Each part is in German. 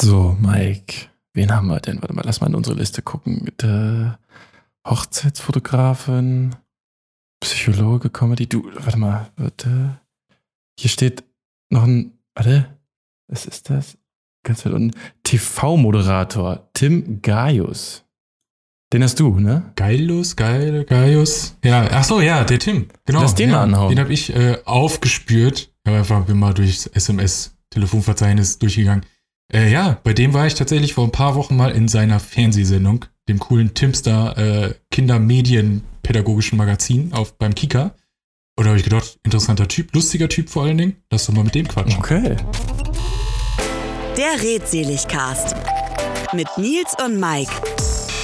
So, Mike, wen haben wir denn? Warte mal, lass mal in unsere Liste gucken. Der Hochzeitsfotografin, Psychologe, Comedy, du, warte mal, warte. Hier steht noch ein, warte, was ist das? Ganz weit unten. TV-Moderator, Tim Gaius. Den hast du, ne? Geilus, geil, Gaius. Ja, ach so, ja, der Tim. Genau. Lass den ja, mal anhauen. Den habe ich äh, aufgespürt. Ich habe einfach bin mal durchs SMS-Telefonverzeichnis durchgegangen. Äh, ja, bei dem war ich tatsächlich vor ein paar Wochen mal in seiner Fernsehsendung, dem coolen Timstar äh, Kindermedienpädagogischen Magazin auf beim Kika. Und da habe ich gedacht, interessanter Typ, lustiger Typ vor allen Dingen. Lass doch mal mit dem quatschen. Okay. Der Redseligcast mit Nils und Mike.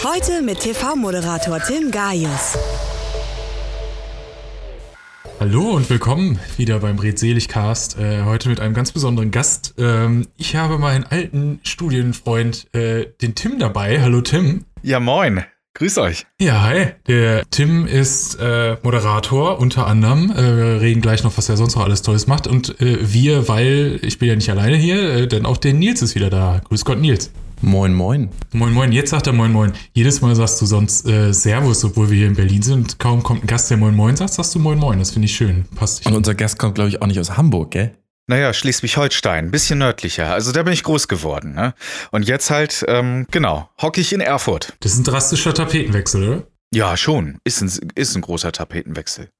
Heute mit TV-Moderator Tim Gaius. Hallo und willkommen wieder beim Redseligcast. Äh, heute mit einem ganz besonderen Gast. Ähm, ich habe meinen alten Studienfreund, äh, den Tim, dabei. Hallo Tim. Ja, moin. Grüß euch. Ja, hi. Der Tim ist äh, Moderator unter anderem. Äh, wir reden gleich noch, was er sonst noch alles Tolles macht. Und äh, wir, weil ich bin ja nicht alleine hier, äh, denn auch der Nils ist wieder da. Grüß Gott, Nils. Moin, moin. Moin, moin. Jetzt sagt er Moin, moin. Jedes Mal sagst du sonst äh, Servus, obwohl wir hier in Berlin sind. Kaum kommt ein Gast, der Moin, moin sagt, sagst du Moin, moin. Das finde ich schön. Passt dich. Und unser Gast kommt, glaube ich, auch nicht aus Hamburg, gell? Naja, Schleswig-Holstein, bisschen nördlicher. Also da bin ich groß geworden. Ne? Und jetzt halt, ähm, genau, hocke ich in Erfurt. Das ist ein drastischer Tapetenwechsel, oder? Ja, schon. Ist ein, ist ein großer Tapetenwechsel.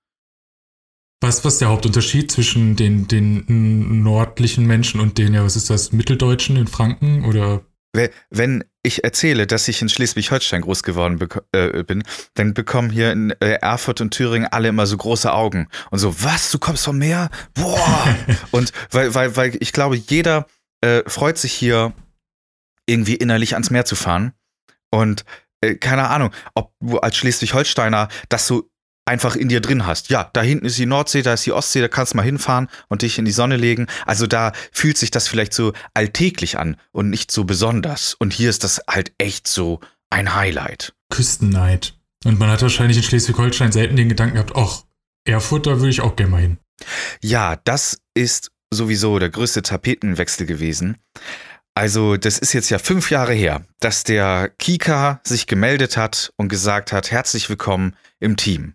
Was, was ist der Hauptunterschied zwischen den, den nördlichen Menschen und den, ja, was ist das, Mitteldeutschen in Franken oder? We- Wenn ich erzähle, dass ich in Schleswig-Holstein groß geworden äh, bin, dann bekommen hier in äh, Erfurt und Thüringen alle immer so große Augen. Und so, was, du kommst vom Meer? Boah! und weil, weil, weil ich glaube, jeder äh, freut sich hier irgendwie innerlich ans Meer zu fahren. Und äh, keine Ahnung, ob du als Schleswig-Holsteiner das so einfach in dir drin hast. Ja, da hinten ist die Nordsee, da ist die Ostsee, da kannst du mal hinfahren und dich in die Sonne legen. Also da fühlt sich das vielleicht so alltäglich an und nicht so besonders. Und hier ist das halt echt so ein Highlight. Küstenneid. Und man hat wahrscheinlich in Schleswig-Holstein selten den Gedanken gehabt, ach, Erfurt, da würde ich auch gerne mal hin. Ja, das ist sowieso der größte Tapetenwechsel gewesen. Also, das ist jetzt ja fünf Jahre her, dass der Kika sich gemeldet hat und gesagt hat, herzlich willkommen im Team.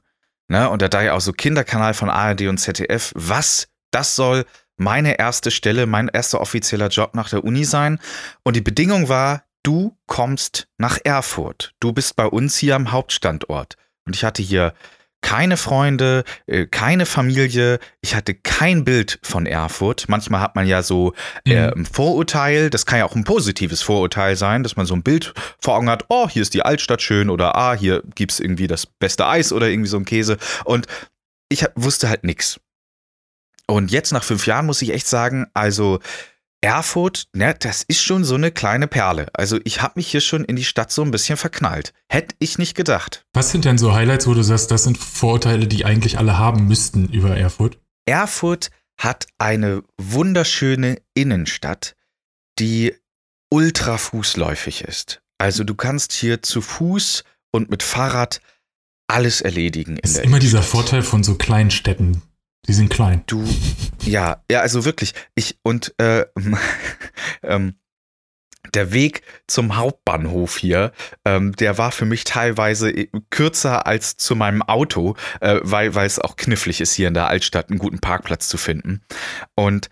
Ne? Und da ja auch so Kinderkanal von ARD und ZDF, was das soll meine erste Stelle, mein erster offizieller Job nach der Uni sein. Und die Bedingung war, du kommst nach Erfurt. Du bist bei uns hier am Hauptstandort. Und ich hatte hier keine Freunde, äh, keine Familie. Ich hatte kein Bild von Erfurt. Manchmal hat man ja so äh, Mhm. ein Vorurteil. Das kann ja auch ein positives Vorurteil sein, dass man so ein Bild vor Augen hat. Oh, hier ist die Altstadt schön oder ah, hier gibt's irgendwie das beste Eis oder irgendwie so ein Käse. Und ich hab- wusste halt nix. Und jetzt nach fünf Jahren muss ich echt sagen, also Erfurt, ne, das ist schon so eine kleine Perle. Also ich habe mich hier schon in die Stadt so ein bisschen verknallt. Hätte ich nicht gedacht. Was sind denn so Highlights, wo du sagst, das sind Vorurteile, die eigentlich alle haben müssten über Erfurt? Erfurt hat eine wunderschöne Innenstadt, die ultra fußläufig ist. Also du kannst hier zu Fuß und mit Fahrrad alles erledigen. Das ist immer dieser. Vorteil von so kleinen Städten. Die sind klein. Du, ja, ja, also wirklich. Ich und äh, ähm, der Weg zum Hauptbahnhof hier, ähm, der war für mich teilweise äh, kürzer als zu meinem Auto, äh, weil, weil es auch knifflig ist, hier in der Altstadt einen guten Parkplatz zu finden. Und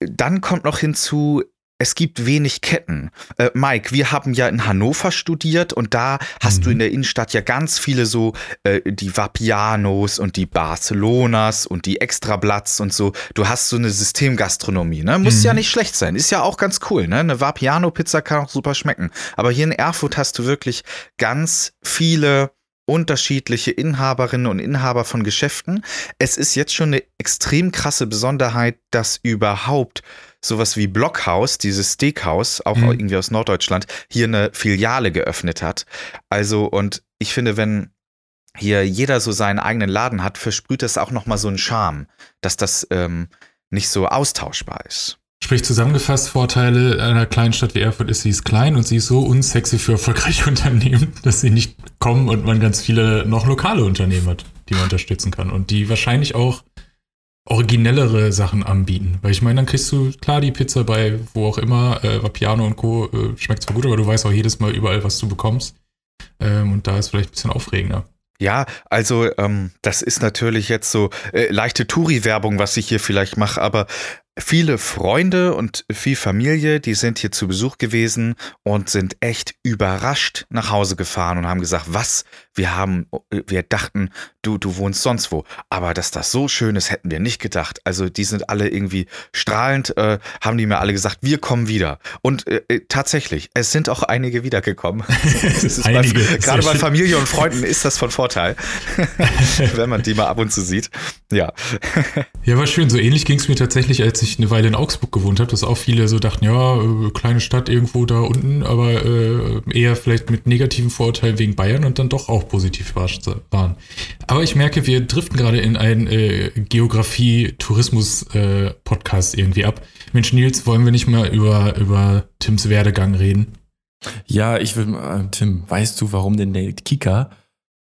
dann kommt noch hinzu, es gibt wenig Ketten. Äh, Mike, wir haben ja in Hannover studiert und da hast Mhm. du in der Innenstadt ja ganz viele so äh, die Vapianos und die Barcelonas und die Extrablatts und so. Du hast so eine Systemgastronomie, ne? Muss Mhm. ja nicht schlecht sein. Ist ja auch ganz cool, ne? Eine Vapiano-Pizza kann auch super schmecken. Aber hier in Erfurt hast du wirklich ganz viele unterschiedliche Inhaberinnen und Inhaber von Geschäften. Es ist jetzt schon eine extrem krasse Besonderheit, dass überhaupt sowas wie Blockhaus, dieses Steakhouse, auch Mhm. irgendwie aus Norddeutschland, hier eine Filiale geöffnet hat. Also, und ich finde, wenn hier jeder so seinen eigenen Laden hat, versprüht das auch nochmal so einen Charme, dass das ähm, nicht so austauschbar ist. Sprich zusammengefasst, Vorteile einer kleinen Stadt wie Erfurt ist, sie ist klein und sie ist so unsexy für erfolgreiche Unternehmen, dass sie nicht kommen und man ganz viele noch lokale Unternehmen hat, die man unterstützen kann und die wahrscheinlich auch originellere Sachen anbieten. Weil ich meine, dann kriegst du klar die Pizza bei wo auch immer, äh, Vapiano und Co. Äh, schmeckt zwar gut, aber du weißt auch jedes Mal überall, was du bekommst. Ähm, und da ist vielleicht ein bisschen aufregender. Ja, also ähm, das ist natürlich jetzt so äh, leichte Touri-Werbung, was ich hier vielleicht mache, aber viele Freunde und viel Familie, die sind hier zu Besuch gewesen und sind echt überrascht nach Hause gefahren und haben gesagt, was? Wir haben, wir dachten, du, du wohnst sonst wo. Aber dass das so schön ist, hätten wir nicht gedacht. Also die sind alle irgendwie strahlend, äh, haben die mir alle gesagt, wir kommen wieder. Und äh, äh tatsächlich, es sind auch einige wiedergekommen. einige. Bei, gerade bei Familie und Freunden ist das von Vorteil, wenn man die mal ab und zu sieht. Ja. ja, war schön. So ähnlich ging es mir tatsächlich, als ich eine Weile in Augsburg gewohnt habe, dass auch viele so dachten, ja, äh, kleine Stadt irgendwo da unten, aber äh, eher vielleicht mit negativen Vorurteilen wegen Bayern und dann doch auch positiv überrascht waren. Aber ich merke, wir driften gerade in einen äh, Geografie-Tourismus-Podcast äh, irgendwie ab. Mensch, Nils, wollen wir nicht mal über, über Tims Werdegang reden? Ja, ich will, äh, Tim, weißt du, warum denn der Kika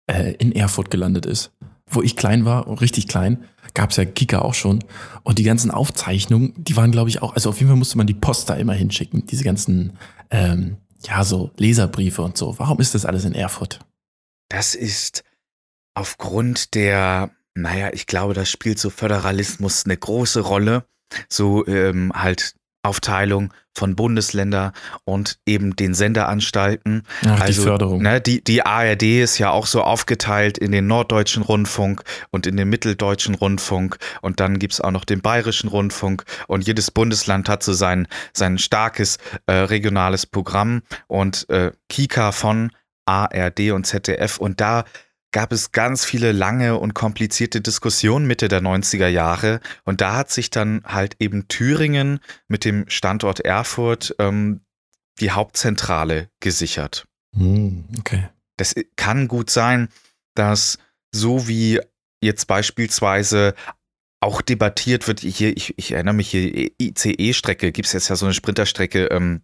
äh, in Erfurt gelandet ist? Wo ich klein war, richtig klein, gab es ja Kika auch schon. Und die ganzen Aufzeichnungen, die waren, glaube ich, auch, also auf jeden Fall musste man die Post da immer hinschicken, diese ganzen, ähm, ja, so Leserbriefe und so. Warum ist das alles in Erfurt? Das ist aufgrund der, naja, ich glaube, das spielt so Föderalismus eine große Rolle. So ähm, halt Aufteilung von Bundesländer und eben den Senderanstalten. Ach, also, die Förderung. Ne, die, die ARD ist ja auch so aufgeteilt in den Norddeutschen Rundfunk und in den Mitteldeutschen Rundfunk und dann gibt es auch noch den Bayerischen Rundfunk und jedes Bundesland hat so sein, sein starkes äh, regionales Programm und äh, Kika von ARD und ZDF und da gab es ganz viele lange und komplizierte Diskussionen Mitte der 90er Jahre. Und da hat sich dann halt eben Thüringen mit dem Standort Erfurt ähm, die Hauptzentrale gesichert. Hm, okay. Das kann gut sein, dass so wie jetzt beispielsweise auch debattiert wird, hier, ich, ich erinnere mich hier, ICE-Strecke, gibt es jetzt ja so eine Sprinterstrecke ähm,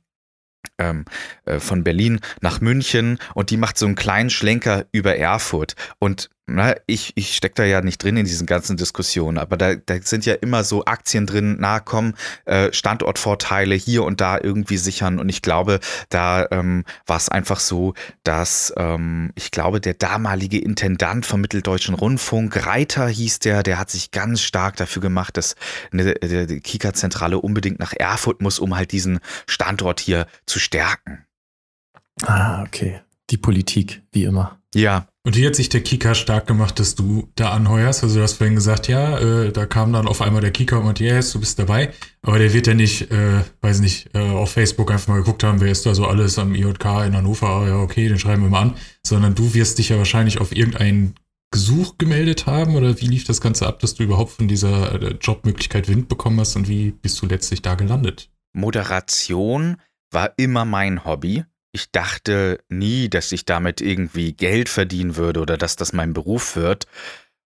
ähm, äh, von Berlin nach München und die macht so einen kleinen Schlenker über Erfurt. Und na, ich, ich stecke da ja nicht drin in diesen ganzen Diskussionen, aber da, da sind ja immer so Aktien drin, na komm, äh, Standortvorteile hier und da irgendwie sichern. Und ich glaube, da ähm, war es einfach so, dass ähm, ich glaube, der damalige Intendant vom Mitteldeutschen Rundfunk, Reiter hieß der, der hat sich ganz stark dafür gemacht, dass eine, die Kika-Zentrale unbedingt nach Erfurt muss, um halt diesen Standort hier zu stärken. Ah, okay. Die Politik, wie immer. Ja, und hier hat sich der Kika stark gemacht, dass du da anheuerst. Also du hast vorhin gesagt, ja, äh, da kam dann auf einmal der Kika und meinte, yes, du bist dabei. Aber der wird ja nicht, äh, weiß nicht, äh, auf Facebook einfach mal geguckt haben, wer ist da so alles am IJK in Hannover. Ah, ja, okay, den schreiben wir mal an. Sondern du wirst dich ja wahrscheinlich auf irgendein Gesuch gemeldet haben oder wie lief das Ganze ab, dass du überhaupt von dieser äh, Jobmöglichkeit Wind bekommen hast und wie bist du letztlich da gelandet? Moderation war immer mein Hobby ich dachte nie, dass ich damit irgendwie Geld verdienen würde oder dass das mein Beruf wird.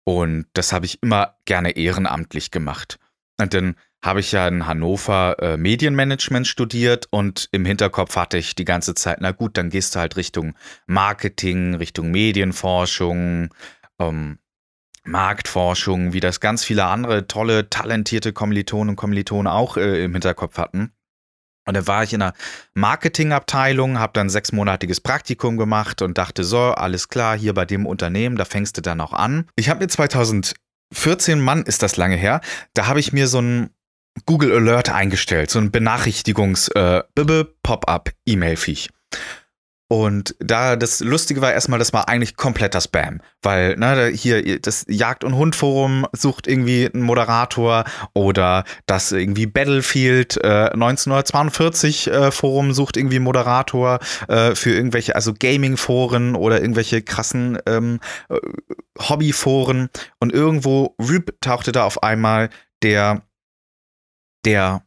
Und das habe ich immer gerne ehrenamtlich gemacht. Und dann habe ich ja in Hannover äh, Medienmanagement studiert und im Hinterkopf hatte ich die ganze Zeit, na gut, dann gehst du halt Richtung Marketing, Richtung Medienforschung, ähm, Marktforschung, wie das ganz viele andere tolle, talentierte Kommilitonen und Kommilitonen auch äh, im Hinterkopf hatten. Und dann war ich in einer Marketingabteilung, habe dann sechsmonatiges Praktikum gemacht und dachte so, alles klar, hier bei dem Unternehmen, da fängst du dann auch an. Ich habe mir 2014, Mann, ist das lange her, da habe ich mir so ein Google Alert eingestellt, so ein Benachrichtigungs äh, Pop-up E-Mail-Viech. Und da das Lustige war erstmal, das war eigentlich kompletter Spam, weil ne, hier das Jagd- und Hund-Forum sucht irgendwie einen Moderator oder das irgendwie Battlefield äh, 1942 äh, Forum sucht irgendwie einen Moderator äh, für irgendwelche, also Gaming-Foren oder irgendwelche krassen ähm, äh, Hobby-Foren. Und irgendwo Rüb tauchte da auf einmal der der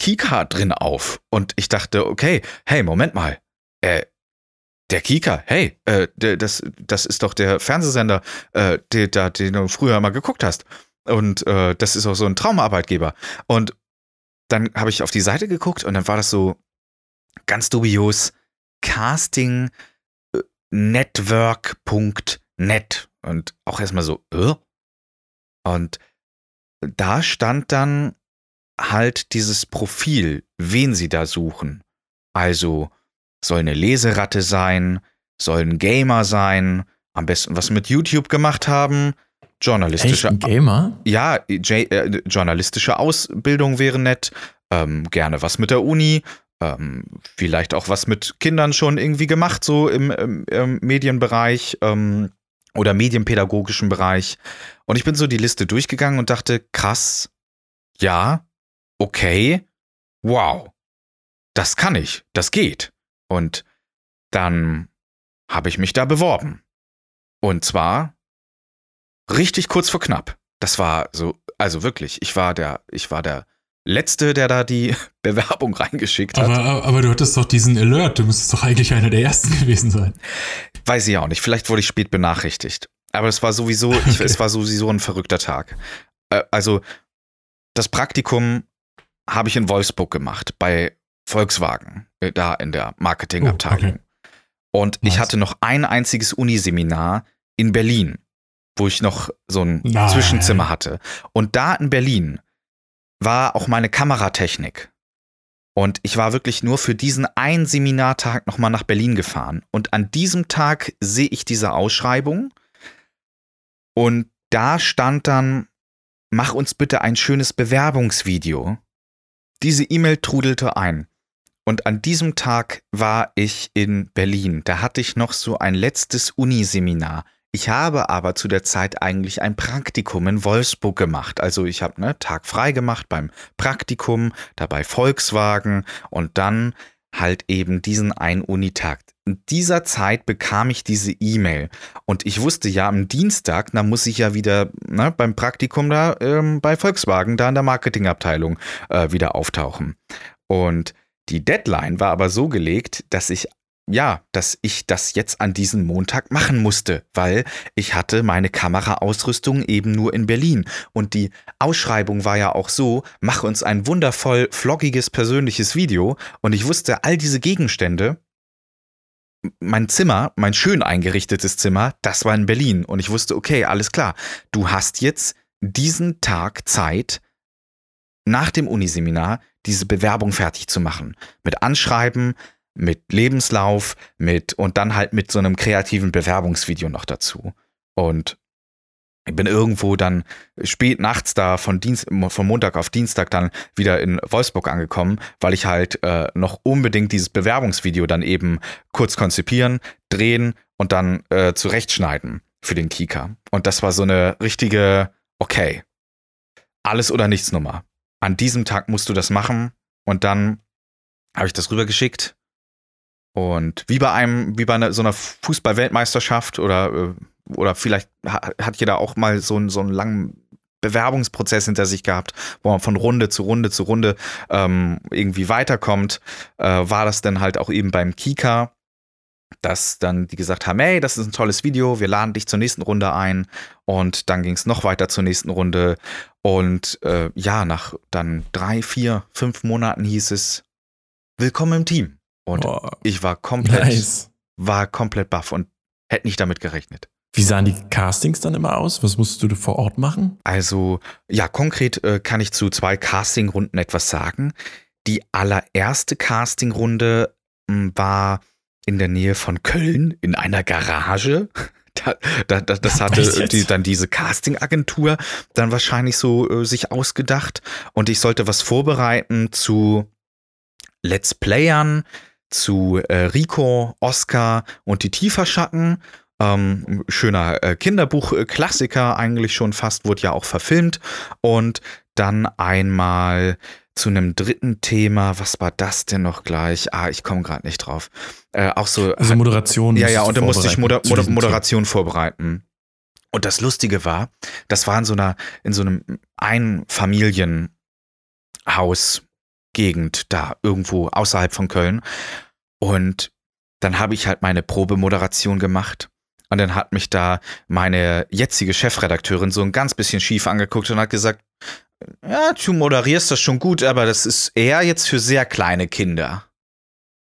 Keycard drin auf. Und ich dachte, okay, hey, Moment mal äh, der Kika, hey, äh, das, das ist doch der Fernsehsender, äh, den, den du früher mal geguckt hast. Und äh, das ist auch so ein Traumarbeitgeber. Und dann habe ich auf die Seite geguckt und dann war das so ganz dubios Casting äh, und auch erstmal so, äh? Und da stand dann halt dieses Profil, wen sie da suchen. Also soll eine Leseratte sein, soll ein Gamer sein, am besten was mit YouTube gemacht haben, journalistische Echt Gamer? ja, J äh, journalistische Ausbildung wäre nett, ähm, gerne was mit der Uni, ähm, vielleicht auch was mit Kindern schon irgendwie gemacht, so im, im, im Medienbereich ähm, oder medienpädagogischen Bereich. Und ich bin so die Liste durchgegangen und dachte, krass, ja, okay, wow, das kann ich, das geht. Und dann habe ich mich da beworben. Und zwar richtig kurz vor knapp. Das war so, also wirklich, ich war der, ich war der Letzte, der da die Bewerbung reingeschickt hat. Aber, aber du hattest doch diesen Alert, du müsstest doch eigentlich einer der ersten gewesen sein. Weiß ich auch nicht. Vielleicht wurde ich spät benachrichtigt. Aber es war sowieso, ich, Okay. es war sowieso ein verrückter Tag. Äh, also, das Praktikum habe ich in Wolfsburg gemacht, bei Volkswagen, äh, da in der Marketingabteilung. Oh, okay. Und ich Nice. hatte noch ein einziges Uniseminar in Berlin, wo ich noch so ein Nein. Zwischenzimmer hatte. Und da in Berlin war auch meine Kameratechnik. Und ich war wirklich nur für diesen einen Seminartag nochmal nach Berlin gefahren. Und an diesem Tag sehe ich diese Ausschreibung. Und da stand dann, mach uns bitte ein schönes Bewerbungsvideo. Diese E-Mail trudelte ein. Und an diesem Tag war ich in Berlin. Da hatte ich noch so ein letztes Uniseminar. Ich habe aber zu der Zeit eigentlich ein Praktikum in Wolfsburg gemacht. Also ich habe ne Tag frei gemacht beim Praktikum, dabei Volkswagen und dann halt eben diesen einen Unitag. In dieser Zeit bekam ich diese E-Mail und ich wusste ja am Dienstag, da muss ich ja wieder ne, beim Praktikum da ähm, bei Volkswagen da in der Marketingabteilung äh, wieder auftauchen. Und die Deadline war aber so gelegt, dass ich ja, dass ich das jetzt an diesem Montag machen musste, weil ich hatte meine Kameraausrüstung eben nur in Berlin. Und die Ausschreibung war ja auch so, mach uns ein wundervoll vloggiges persönliches Video. Und ich wusste, all diese Gegenstände, mein Zimmer, mein schön eingerichtetes Zimmer, das war in Berlin. Und ich wusste, okay, alles klar, du hast jetzt diesen Tag Zeit, nach dem Uniseminar diese Bewerbung fertig zu machen. Mit Anschreiben, mit Lebenslauf, mit und dann halt mit so einem kreativen Bewerbungsvideo noch dazu. Und ich bin irgendwo dann spät nachts da von, Dienst, von Montag auf Dienstag dann wieder in Wolfsburg angekommen, weil ich halt äh, noch unbedingt dieses Bewerbungsvideo dann eben kurz konzipieren, drehen und dann äh, zurechtschneiden für den Kika. Und das war so eine richtige, okay, alles oder nichts Nummer. An diesem Tag musst du das machen. Und dann habe ich das rübergeschickt. Und wie bei einem, wie bei einer, so einer Fußball-Weltmeisterschaft oder, äh, oder vielleicht ha- hat jeder auch mal so, einen- so einen langen Bewerbungsprozess hinter sich gehabt, wo man von Runde zu Runde zu Runde ähm, irgendwie weiterkommt, äh, war das dann halt auch eben beim Kika, dass dann die gesagt haben, hey, das ist ein tolles Video, wir laden dich zur nächsten Runde ein und dann ging es noch weiter zur nächsten Runde und äh, ja, nach dann drei, vier, fünf Monaten hieß es, willkommen im Team. Und Boah, ich war komplett, nice. war komplett baff und hätte nicht damit gerechnet. Wie sahen die Castings dann immer aus? Was musstest du vor Ort machen? Also, ja, konkret äh, kann ich zu zwei Castingrunden etwas sagen. Die allererste Castingrunde mh, war in der Nähe von Köln in einer Garage. Da, da, da, das hatte die, dann diese Castingagentur dann wahrscheinlich so äh, sich ausgedacht. Und ich sollte was vorbereiten zu Let's Playern, zu äh, Rico, Oscar und die Tieferschatten. Ähm, schöner äh, Kinderbuch-Klassiker, eigentlich schon fast, wurde ja auch verfilmt. Und dann einmal zu einem dritten Thema. Was war das denn noch gleich? Ah, ich komme gerade nicht drauf. Äh, auch so. Also Moderation. ja, ja, und da musste ich Moder Moder Moderation vorbereiten. Und das Lustige war, das war in so einer, in so einem Einfamilienhaus-Gegend da irgendwo außerhalb von Köln. Und dann habe ich halt meine Probemoderation gemacht. Und dann hat mich da meine jetzige Chefredakteurin so ein ganz bisschen schief angeguckt und hat gesagt, ja, du moderierst das schon gut, aber das ist eher jetzt für sehr kleine Kinder.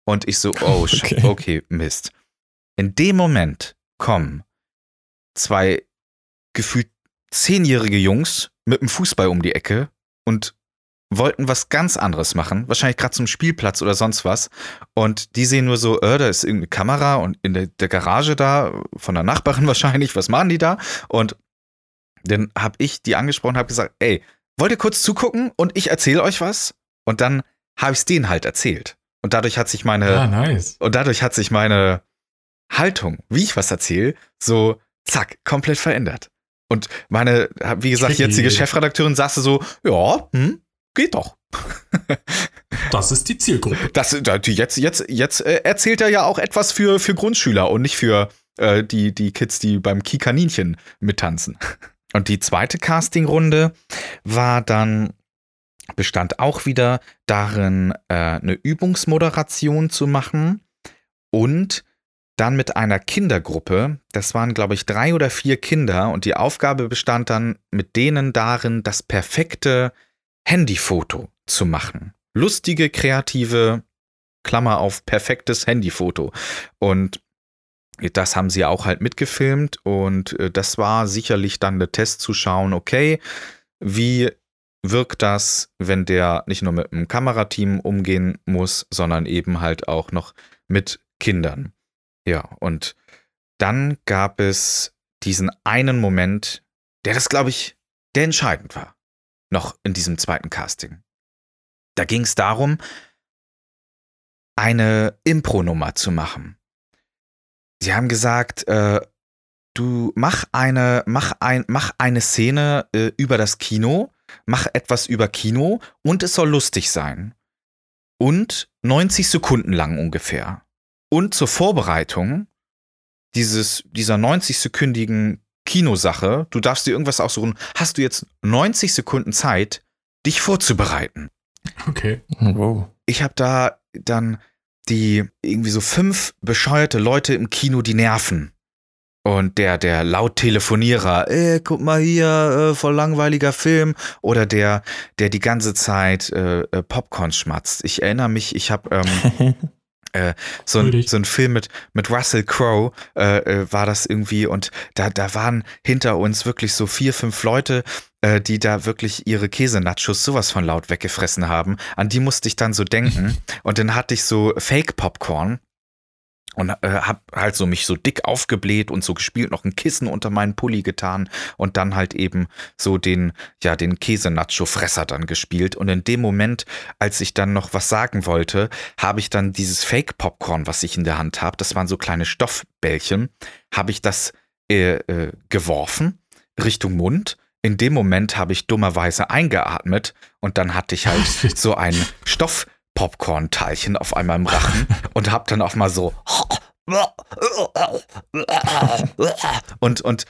Und ich so, oh, Okay. okay, Mist. In dem Moment kommen zwei gefühlt zehnjährige Jungs mit dem Fußball um die Ecke und wollten was ganz anderes machen, wahrscheinlich gerade zum Spielplatz oder sonst was. Und die sehen nur so, äh, da ist irgendeine Kamera und in der, der Garage da, von der Nachbarin wahrscheinlich, was machen die da? Und dann habe ich die angesprochen, habe gesagt, ey, wollt ihr kurz zugucken und ich erzähle euch was? Und dann habe ich es denen halt erzählt. Und dadurch hat sich meine Ah, nice. und dadurch hat sich meine Haltung, wie ich was erzähle, so zack, komplett verändert. Und meine, wie gesagt, Tricky. jetzige Chefredakteurin saß so, ja, hm, geht doch. Das ist die Zielgruppe. Das, jetzt, jetzt, jetzt äh, erzählt er ja auch etwas für, für Grundschüler und nicht für äh, die, die Kids, die beim Kikaninchen mittanzen. Und die zweite Castingrunde war dann, bestand auch wieder darin, äh, eine Übungsmoderation zu machen und dann mit einer Kindergruppe, das waren, glaube ich, drei oder vier Kinder und die Aufgabe bestand dann mit denen darin, das perfekte Handyfoto zu machen. Lustige, kreative, Klammer auf, perfektes Handyfoto. Und das haben sie auch halt mitgefilmt und äh, das war sicherlich dann der Test zu schauen, okay, wie wirkt das, wenn der nicht nur mit einem Kamerateam umgehen muss, sondern eben halt auch noch mit Kindern. Ja, und dann gab es diesen einen Moment, der das, glaube ich, der entscheidend war, noch in diesem zweiten Casting. Da ging es darum, eine Impro-Nummer zu machen. Sie haben gesagt, äh, du mach eine, mach ein, mach eine Szene äh, über das Kino, mach etwas über Kino und es soll lustig sein. Und 90 Sekunden lang ungefähr. Und zur Vorbereitung dieses, dieser 90-sekündigen Kinosache, du darfst dir irgendwas aussuchen, hast du jetzt 90 Sekunden Zeit, dich vorzubereiten. Okay. Wow. Ich habe da dann die irgendwie so fünf bescheuerte Leute im Kino, die nerven. Und der, der Lauttelefonierer, äh, guck mal hier, äh, voll langweiliger Film. Oder der, der die ganze Zeit äh, äh, Popcorn schmatzt. Ich erinnere mich, ich habe ähm, äh, so, ein, so ein Film mit, mit Russell Crowe, äh, war das irgendwie. Und da, da waren hinter uns wirklich so vier, fünf Leute, äh, die da wirklich ihre Käsenachos sowas von laut weggefressen haben. An die musste ich dann so denken. Und dann hatte ich so Fake-Popcorn und äh, hab halt so mich so dick aufgebläht und so gespielt, noch ein Kissen unter meinen Pulli getan und dann halt eben so den, ja, den Käse-Nacho-Fresser dann gespielt. Und in dem Moment, als ich dann noch was sagen wollte, habe ich dann dieses Fake-Popcorn, was ich in der Hand habe, das waren so kleine Stoffbällchen, habe ich das äh, äh, geworfen Richtung Mund. In dem Moment habe ich dummerweise eingeatmet und dann hatte ich halt so ein Stoff-Popcorn-Teilchen auf einmal im Rachen und habe dann auch mal so und und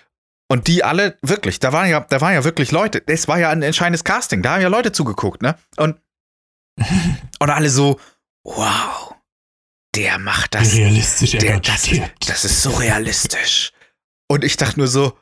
und die alle wirklich, da waren ja, da waren ja wirklich Leute. Es war ja ein entscheidendes Casting. Da haben ja Leute zugeguckt, ne? Und und alle so, wow, der macht das realistisch er der, das, das ist so realistisch. Und ich dachte nur so,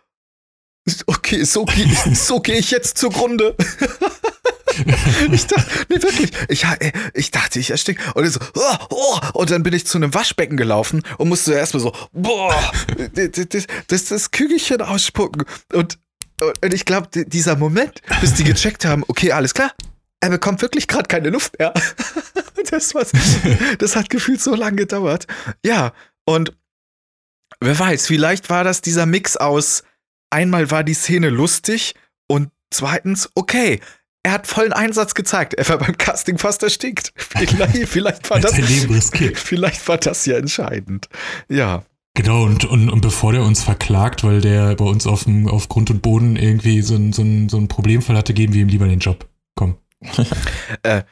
okay, so, so gehe ich jetzt zugrunde. ich dachte, nee, wirklich. Ich, äh, ich dachte, ich erstick. Und so, oh, oh, und dann bin ich zu einem Waschbecken gelaufen und musste erstmal so, boah, das, das, das, Kügelchen ausspucken. Und, und ich glaube, dieser Moment, bis die gecheckt haben, okay, alles klar, er bekommt wirklich gerade keine Luft mehr. das, war's. das hat gefühlt so lange gedauert. Ja, und wer weiß, vielleicht war das dieser Mix aus, einmal war die Szene lustig und zweitens, okay, er hat vollen Einsatz gezeigt. Er war beim Casting fast erstickt. Vielleicht, vielleicht, war, das, vielleicht war das ja entscheidend. Ja. Genau, und, und, und bevor der uns verklagt, weil der bei uns auf, dem, auf Grund und Boden irgendwie so ein, so, ein, so ein Problemfall hatte, geben wir ihm lieber den Job. Komm. Äh,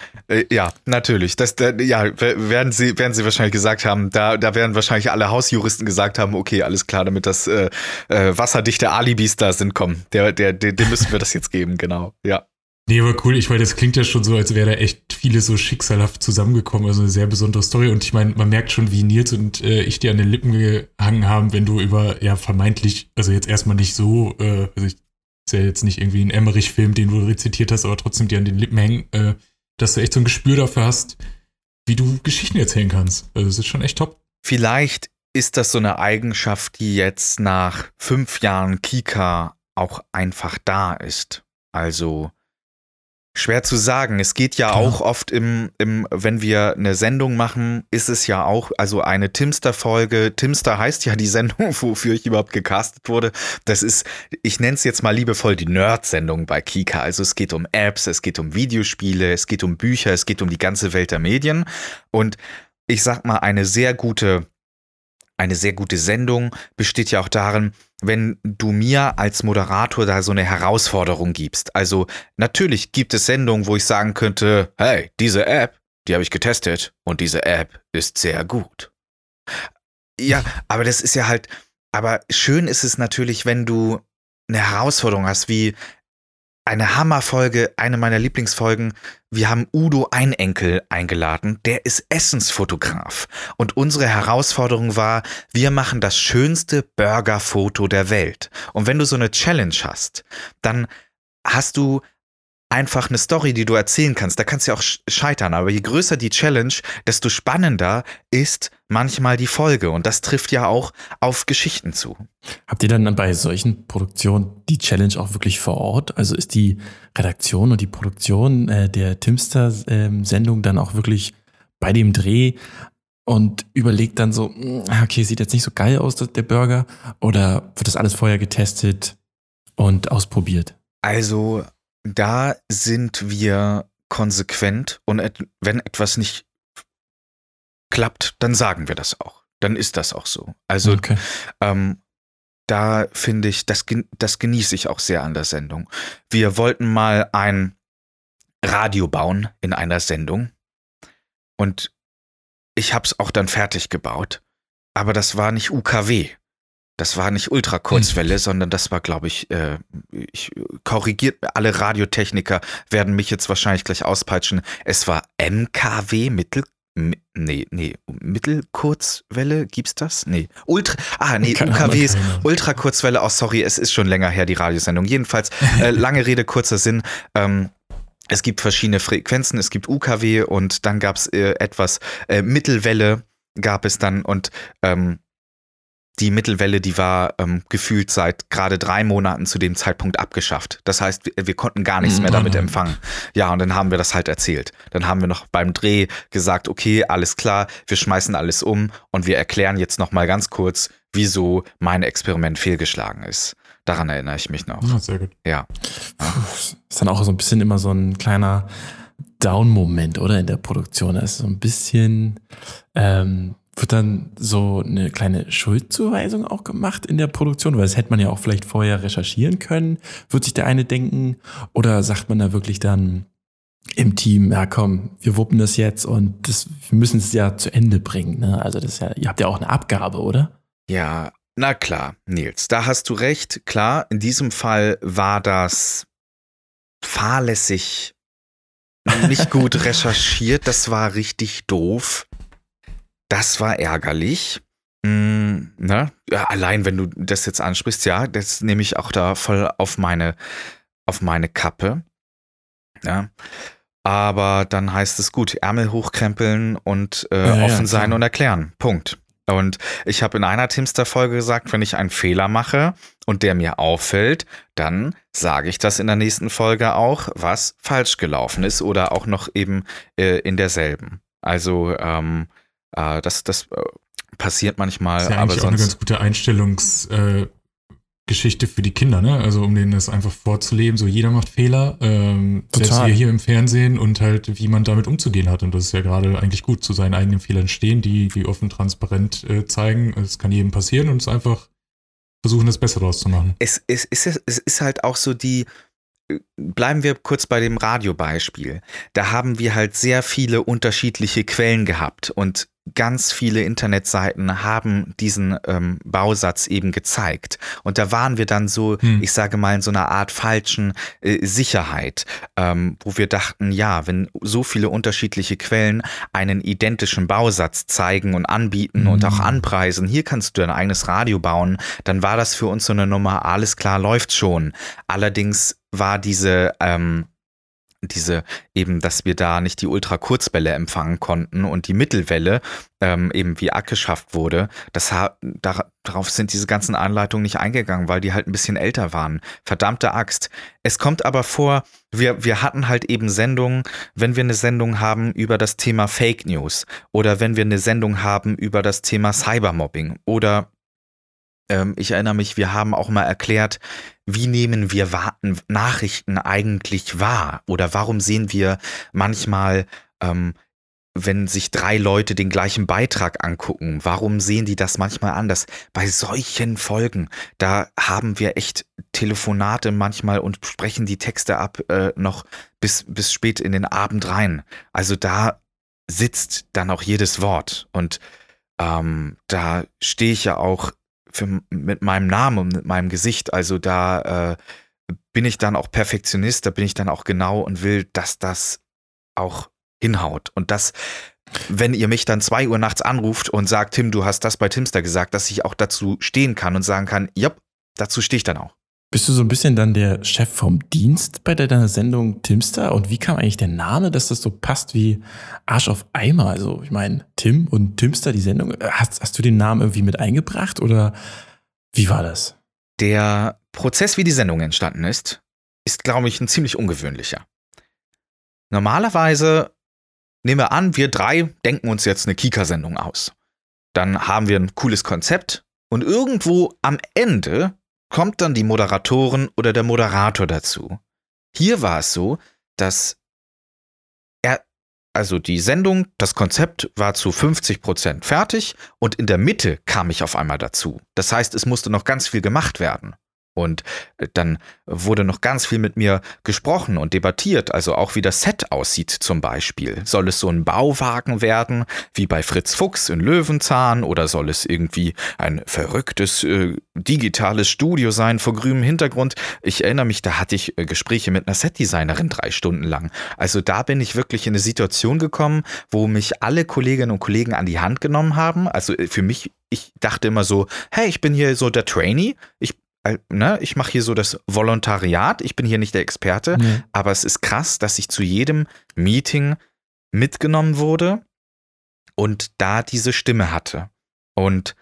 ja, natürlich. Das, da, ja, werden sie, werden sie wahrscheinlich gesagt haben, da, da werden wahrscheinlich alle Hausjuristen gesagt haben, okay, alles klar, damit das äh, äh, wasserdichte Alibis da sind, komm, der, der, der, dem müssen wir das jetzt geben, genau. Ja. Nee, aber cool. Ich meine, das klingt ja schon so, als wäre da echt vieles so schicksalhaft zusammengekommen. Also eine sehr besondere Story. Und ich meine, man merkt schon, wie Nils und äh, ich dir an den Lippen gehangen haben, wenn du über, ja, vermeintlich, also jetzt erstmal nicht so, äh, also ich, ist ja jetzt nicht irgendwie ein Emmerich-Film, den du rezitiert hast, aber trotzdem dir an den Lippen hängen, äh, dass du echt so ein Gespür dafür hast, wie du Geschichten erzählen kannst. Also es ist schon echt top. Vielleicht ist das so eine Eigenschaft, die jetzt nach fünf Jahren Kika auch einfach da ist. Also schwer zu sagen. Es geht ja Klar. auch oft im, im, wenn wir eine Sendung machen, ist es ja auch, also eine Timster-Folge. Timster heißt ja die Sendung, wofür ich überhaupt gecastet wurde. Das ist, ich nenne es jetzt mal liebevoll die Nerd-Sendung bei Kika. Also es geht um Apps, es geht um Videospiele, es geht um Bücher, es geht um die ganze Welt der Medien. Und ich sag mal, eine sehr gute eine sehr gute Sendung besteht ja auch darin, wenn du mir als Moderator da so eine Herausforderung gibst. Also natürlich gibt es Sendungen, wo ich sagen könnte, hey, diese App, die habe ich getestet und diese App ist sehr gut. Ja, aber das ist ja halt, aber schön ist es natürlich, wenn du eine Herausforderung hast, wie eine Hammerfolge, eine meiner Lieblingsfolgen. Wir haben Udo Einenkel eingeladen. Der ist Essensfotograf. Und unsere Herausforderung war, wir machen das schönste Burgerfoto der Welt. Und wenn du so eine Challenge hast, dann hast du einfach eine Story, die du erzählen kannst. Da kannst du ja auch sch- scheitern. Aber je größer die Challenge, desto spannender ist manchmal die Folge. Und das trifft ja auch auf Geschichten zu. Habt ihr dann bei solchen Produktionen die Challenge auch wirklich vor Ort? Also ist die Redaktion und die Produktion äh, der Timster-Sendung dann auch wirklich bei dem Dreh und überlegt dann so, "Mm, okay, sieht jetzt nicht so geil aus, der Burger, oder wird das alles vorher getestet und ausprobiert? Also, da sind wir konsequent und wenn etwas nicht klappt, dann sagen wir das auch. Dann ist das auch so. Also, okay. ähm, da finde ich, das, das genieße ich auch sehr an der Sendung. Wir wollten mal ein Radio bauen in einer Sendung und ich habe es auch dann fertig gebaut, aber das war nicht UKW. Das war nicht Ultrakurzwelle, sondern das war, glaube ich, äh, ich korrigiert alle Radiotechniker werden mich jetzt wahrscheinlich gleich auspeitschen. Es war MKW Mittel nee, nee, Mittelkurzwelle gibt's das? Nee, Ultra Ah, nee, Keine Ahnung, UKW ist keine Ahnung. Ultrakurzwelle. Oh, sorry, es ist schon länger her die Radiosendung. Jedenfalls äh, lange Rede kurzer Sinn. Ähm, es gibt verschiedene Frequenzen, es gibt UKW und dann gab es äh, etwas äh, Mittelwelle gab es dann und ähm, die Mittelwelle, die war ähm, gefühlt seit gerade drei Monaten zu dem Zeitpunkt abgeschafft. Das heißt, wir, wir konnten gar nichts Mhm. mehr damit nein. empfangen. Ja, und dann haben wir das halt erzählt. Dann haben wir noch beim Dreh gesagt, okay, alles klar, wir schmeißen alles um und wir erklären jetzt noch mal ganz kurz, wieso mein Experiment fehlgeschlagen ist. Daran erinnere ich mich noch. Ja, sehr gut. Ja. Puh, ist dann auch so ein bisschen immer so ein kleiner Down-Moment, oder? In der Produktion. Da ist so ein bisschen, ähm, wird dann so eine kleine Schuldzuweisung auch gemacht in der Produktion? Weil das hätte man ja auch vielleicht vorher recherchieren können, wird sich der eine denken. Oder sagt man da wirklich dann im Team, ja komm, wir wuppen das jetzt und das, wir müssen es ja zu Ende bringen. Ne? Also das ist ja, ihr habt ja auch eine Abgabe, oder? Ja, na klar, Nils, da hast du recht. Klar, in diesem Fall war das fahrlässig, nicht gut recherchiert. Das war richtig doof. Das war ärgerlich. Mm, ne? ja, allein wenn du das jetzt ansprichst, ja, das nehme ich auch da voll auf meine, auf meine Kappe. Ja. Aber dann heißt es gut, Ärmel hochkrempeln und äh, Ja, ja, offen sein klar. und erklären. Punkt. Und ich habe in einer Timster-Folge gesagt, wenn ich einen Fehler mache und der mir auffällt, dann sage ich das in der nächsten Folge auch, was falsch gelaufen ist oder auch noch eben äh, in derselben. Also ähm, äh, das, das äh, passiert manchmal, ist ja aber eigentlich auch eine ganz sonst. gute Einstellungsgeschichte äh, für die Kinder, ne? Also um denen das einfach vorzuleben, so jeder macht Fehler, ähm, selbst wir hier im Fernsehen und halt, wie man damit umzugehen hat. Und das ist ja gerade eigentlich gut, zu seinen eigenen Fehlern stehen, die, die offen transparent äh, zeigen. Es kann jedem passieren und es einfach versuchen, das Beste draus zu machen. es, es, es, ist- es ist halt auch so die, äh, bleiben wir kurz bei dem Radiobeispiel. Da haben wir halt sehr viele unterschiedliche Quellen gehabt und ganz viele Internetseiten haben diesen ähm, Bausatz eben gezeigt. Und da waren wir dann so, Hm. ich sage mal, in so einer Art falschen äh, Sicherheit, ähm, wo wir dachten, ja, wenn so viele unterschiedliche Quellen einen identischen Bausatz zeigen und anbieten und auch Hm. anpreisen, hier kannst du dein eigenes Radio bauen, dann war das für uns so eine Nummer, alles klar, läuft schon. Allerdings war diese, ähm, diese eben, dass wir da nicht die Ultrakurzwelle empfangen konnten und die Mittelwelle ähm, eben wie abgeschafft wurde, das darauf sind diese ganzen Anleitungen nicht eingegangen, weil die halt ein bisschen älter waren. Verdammte Axt. Es kommt aber vor, wir, wir hatten halt eben Sendungen, wenn wir eine Sendung haben über das Thema Fake News oder wenn wir eine Sendung haben über das Thema Cybermobbing oder ähm, ich erinnere mich, wir haben auch mal erklärt, wie nehmen wir Nachrichten eigentlich wahr? Oder warum sehen wir manchmal, ähm, wenn sich drei Leute den gleichen Beitrag angucken, warum sehen die das manchmal anders? Bei solchen Folgen, da haben wir echt Telefonate manchmal und sprechen die Texte ab äh, noch bis, bis spät in den Abend rein. Also da sitzt dann auch jedes Wort. Und ähm, da stehe ich ja auch für, mit meinem Namen und mit meinem Gesicht. Also da äh, bin ich dann auch Perfektionist, da bin ich dann auch genau und will, dass das auch hinhaut. Und das, wenn ihr mich dann zwei Uhr nachts anruft und sagt, Tim, du hast das bei Timster gesagt, dass ich auch dazu stehen kann und sagen kann, ja, dazu stehe ich dann auch. Bist du so ein bisschen dann der Chef vom Dienst bei deiner Sendung Timster? Und wie kam eigentlich der Name, dass das so passt wie Arsch auf Eimer? Also, ich meine, Tim und Timster, die Sendung. Hast, hast du den Namen irgendwie mit eingebracht oder wie war das? Der Prozess, wie die Sendung entstanden ist, ist, glaube ich, ein ziemlich ungewöhnlicher. Normalerweise nehmen wir an, wir drei denken uns jetzt eine Kika-Sendung aus. Dann haben wir ein cooles Konzept und irgendwo am Ende kommt dann die Moderatorin oder der Moderator dazu. Hier war es so, dass er, also die Sendung, das Konzept war zu 50 Prozent fertig und in der Mitte kam ich auf einmal dazu. Das heißt, es musste noch ganz viel gemacht werden. Und äh, dann wurde noch ganz viel mit mir gesprochen und debattiert, also auch wie das Set aussieht zum Beispiel. Soll es so ein Bauwagen werden, wie bei Fritz Fuchs in Löwenzahn, oder soll es irgendwie ein verrücktes äh, digitales Studio sein vor grünem Hintergrund? Ich erinnere mich, da hatte ich äh, Gespräche mit einer Setdesignerin drei Stunden lang. Also da bin ich wirklich in eine Situation gekommen, wo mich alle Kolleginnen und Kollegen an die Hand genommen haben. Also äh, für mich ich dachte immer so, hey, ich bin hier so der Trainee, ich ne, ich mache hier so das Volontariat, ich bin hier nicht der Experte, mhm. aber es ist krass, dass ich zu jedem Meeting mitgenommen wurde und da diese Stimme hatte. Und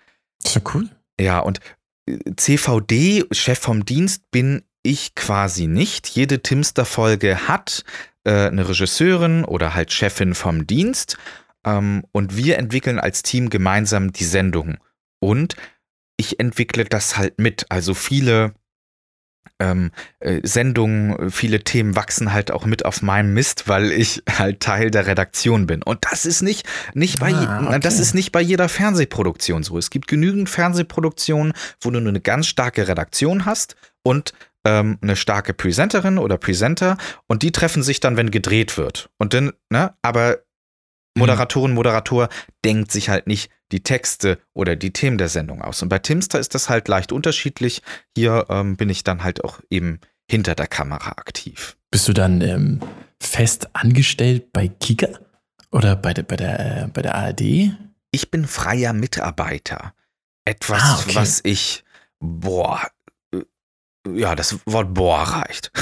ist ja cool. Ja, und äh, CVD, Chef vom Dienst, bin ich quasi nicht. Jede Timster-Folge hat äh, eine Regisseurin oder halt Chefin vom Dienst. Ähm, und wir entwickeln als Team gemeinsam die Sendung. Und ich entwickle das halt mit. Also viele ähm, äh, Sendungen, viele Themen wachsen halt auch mit auf meinem Mist, weil ich halt Teil der Redaktion bin. Und das ist nicht, nicht bei, ah, okay. das ist nicht bei jeder Fernsehproduktion so. Es gibt genügend Fernsehproduktionen, wo du nur eine ganz starke Redaktion hast und ähm, eine starke Presenterin oder Presenter und die treffen sich dann, wenn gedreht wird. Und dann, ne, aber Mhm. Moderatorin, Moderator denkt sich halt nicht die Texte oder die Themen der Sendung aus. Und bei Timster ist das halt leicht unterschiedlich. Hier ähm, bin ich dann halt auch eben hinter der Kamera aktiv. Bist du dann ähm, fest angestellt bei Kika oder bei der, bei der, äh, bei der ARD? Ich bin freier Mitarbeiter. Etwas, ah, okay. was ich, boah, äh, ja, das Wort boah reicht.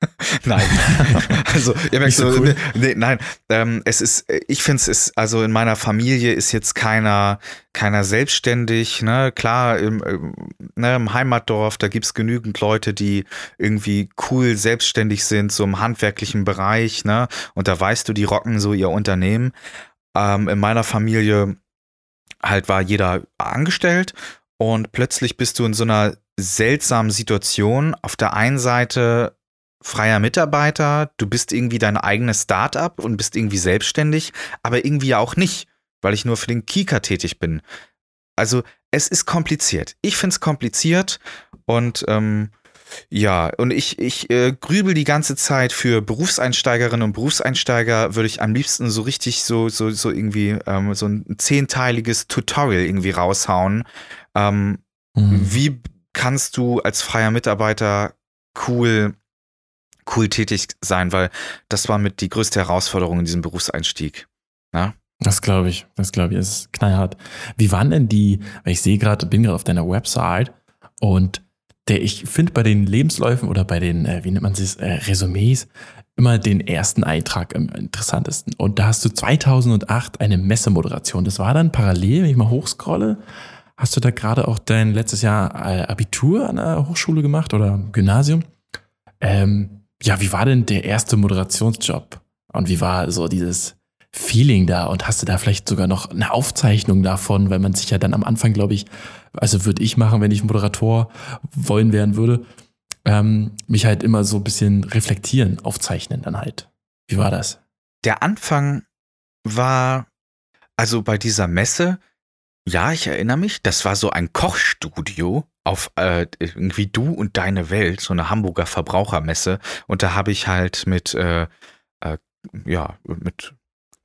nein. also, ihr merkt so, so cool. nee, nein, ähm, es ist, ich finde es ist, also in meiner Familie ist jetzt keiner, keiner selbstständig, ne, klar, im, ne, im Heimatdorf, da gibt es genügend Leute, die irgendwie cool selbstständig sind, so im handwerklichen Bereich, ne, und da weißt du, die rocken so ihr Unternehmen. Ähm, in meiner Familie halt war jeder angestellt und plötzlich bist du in so einer seltsamen Situation. Auf der einen Seite freier Mitarbeiter, du bist irgendwie dein eigenes Startup und bist irgendwie selbstständig, aber irgendwie auch nicht, weil ich nur für den Kika tätig bin. Also es ist kompliziert. Ich finde es kompliziert und ähm, ja, und ich, ich äh, grübel die ganze Zeit für Berufseinsteigerinnen und Berufseinsteiger, würde ich am liebsten so richtig so, so, so irgendwie ähm, so ein zehnteiliges Tutorial irgendwie raushauen. Ähm, mhm. Wie kannst du als freier Mitarbeiter cool cool tätig sein, weil das war mit die größte Herausforderung in diesem Berufseinstieg. Ja? Das glaube ich, das glaube ich, ist knallhart. Wie waren denn die, weil ich sehe gerade, bin gerade auf deiner Website und der, ich finde bei den Lebensläufen oder bei den, äh, wie nennt man es, äh, immer den ersten Eintrag am interessantesten. Und da hast du 2008 eine Messemoderation. Das war dann parallel, wenn ich mal hochscrolle, hast du da gerade auch dein letztes Jahr äh, Abitur an der Hochschule gemacht oder Gymnasium. Ähm, ja, wie war denn der erste Moderationsjob? Und wie war so dieses Feeling da? Und hast du da vielleicht sogar noch eine Aufzeichnung davon, weil man sich ja dann am Anfang, glaube ich, also würde ich machen, wenn ich Moderator wollen werden würde, ähm, mich halt immer so ein bisschen reflektieren, aufzeichnen dann halt. Wie war das? Der Anfang war, also bei dieser Messe, ja, ich erinnere mich, das war so ein Kochstudio auf äh, irgendwie Du und Deine Welt, so eine Hamburger Verbrauchermesse. Und da habe ich halt mit, äh, äh, ja, mit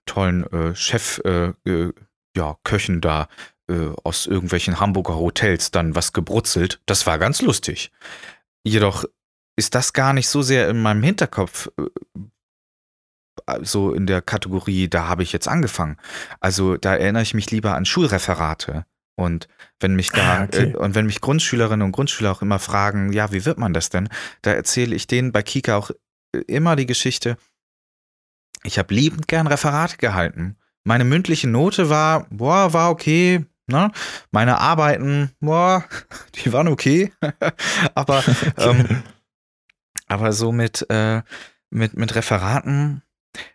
tollen äh, Chef, äh, äh, ja, Köchen da äh, aus irgendwelchen Hamburger Hotels dann was gebrutzelt. Das war ganz lustig. Jedoch ist das gar nicht so sehr in meinem Hinterkopf so in der Kategorie, da habe ich jetzt angefangen. Also da erinnere ich mich lieber an Schulreferate. Und wenn mich da, Ah, okay. äh, und wenn mich Grundschülerinnen und Grundschüler auch immer fragen, ja, wie wird man das denn? Da erzähle ich denen bei Kika auch äh, immer die Geschichte. Ich habe liebend gern Referate gehalten. Meine mündliche Note war, boah, war okay, ne? Meine Arbeiten, boah, die waren okay. Aber ähm, aber so mit, äh, mit, mit Referaten,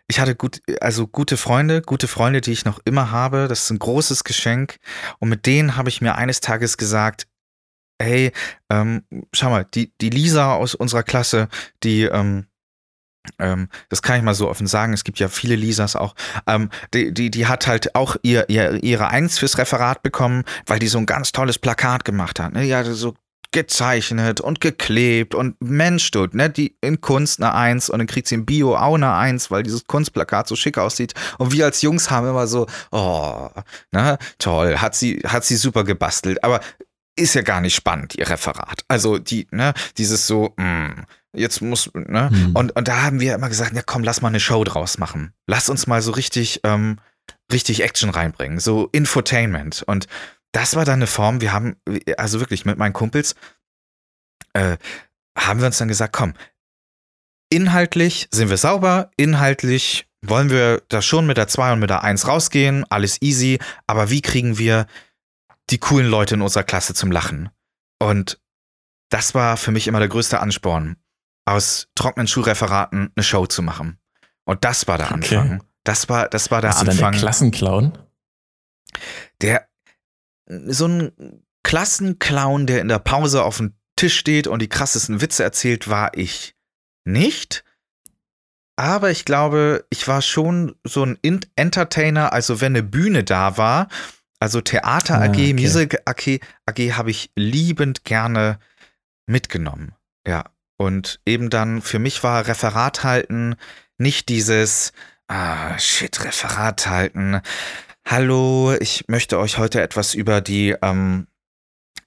ich hatte gut, also gute Freunde, gute Freunde, die ich noch immer habe. Das ist ein großes Geschenk. Und mit denen habe ich mir eines Tages gesagt, hey, ähm, schau mal, die, die Lisa aus unserer Klasse, die, ähm, ähm, das kann ich mal so offen sagen, es gibt ja viele Lisas auch, ähm, die, die, die hat halt auch ihr, ihr, ihre Eins fürs Referat bekommen, weil die so ein ganz tolles Plakat gemacht hat. Ne? Hatte so gezeichnet und geklebt und Mensch, du, ne, die in Kunst eine Eins und dann kriegt sie in Bio auch eine Eins, weil dieses Kunstplakat so schick aussieht. Und wir als Jungs haben immer so, oh, ne, toll, hat sie, hat sie super gebastelt, aber ist ja gar nicht spannend, ihr Referat. Also die, ne, dieses so, mh, jetzt muss, ne, Hm. und, und da haben wir immer gesagt, ja komm, lass mal eine Show draus machen. Lass uns mal so richtig, ähm, richtig Action reinbringen, so Infotainment. Und das war dann eine Form, wir haben, also wirklich mit meinen Kumpels, äh, haben wir uns dann gesagt, komm, inhaltlich sind wir sauber, inhaltlich wollen wir da schon mit der 2 und mit der 1 rausgehen, alles easy, aber wie kriegen wir die coolen Leute in unserer Klasse zum Lachen? Und das war für mich immer der größte Ansporn, aus trockenen Schulreferaten eine Show zu machen. Und das war der Okay. Anfang. Das war, das war der Bist du dann der Anfang. Klassenclown? der so ein Klassenclown, der in der Pause auf dem Tisch steht und die krassesten Witze erzählt, war ich nicht. Aber ich glaube, ich war schon so ein In- Entertainer, also wenn eine Bühne da war, also Theater Ah, AG, okay. Music AG, AG habe ich liebend gerne mitgenommen. Ja. Und eben dann, für mich war Referat halten nicht dieses, ah, shit, Referat halten. Hallo, ich möchte euch heute etwas über die, ähm,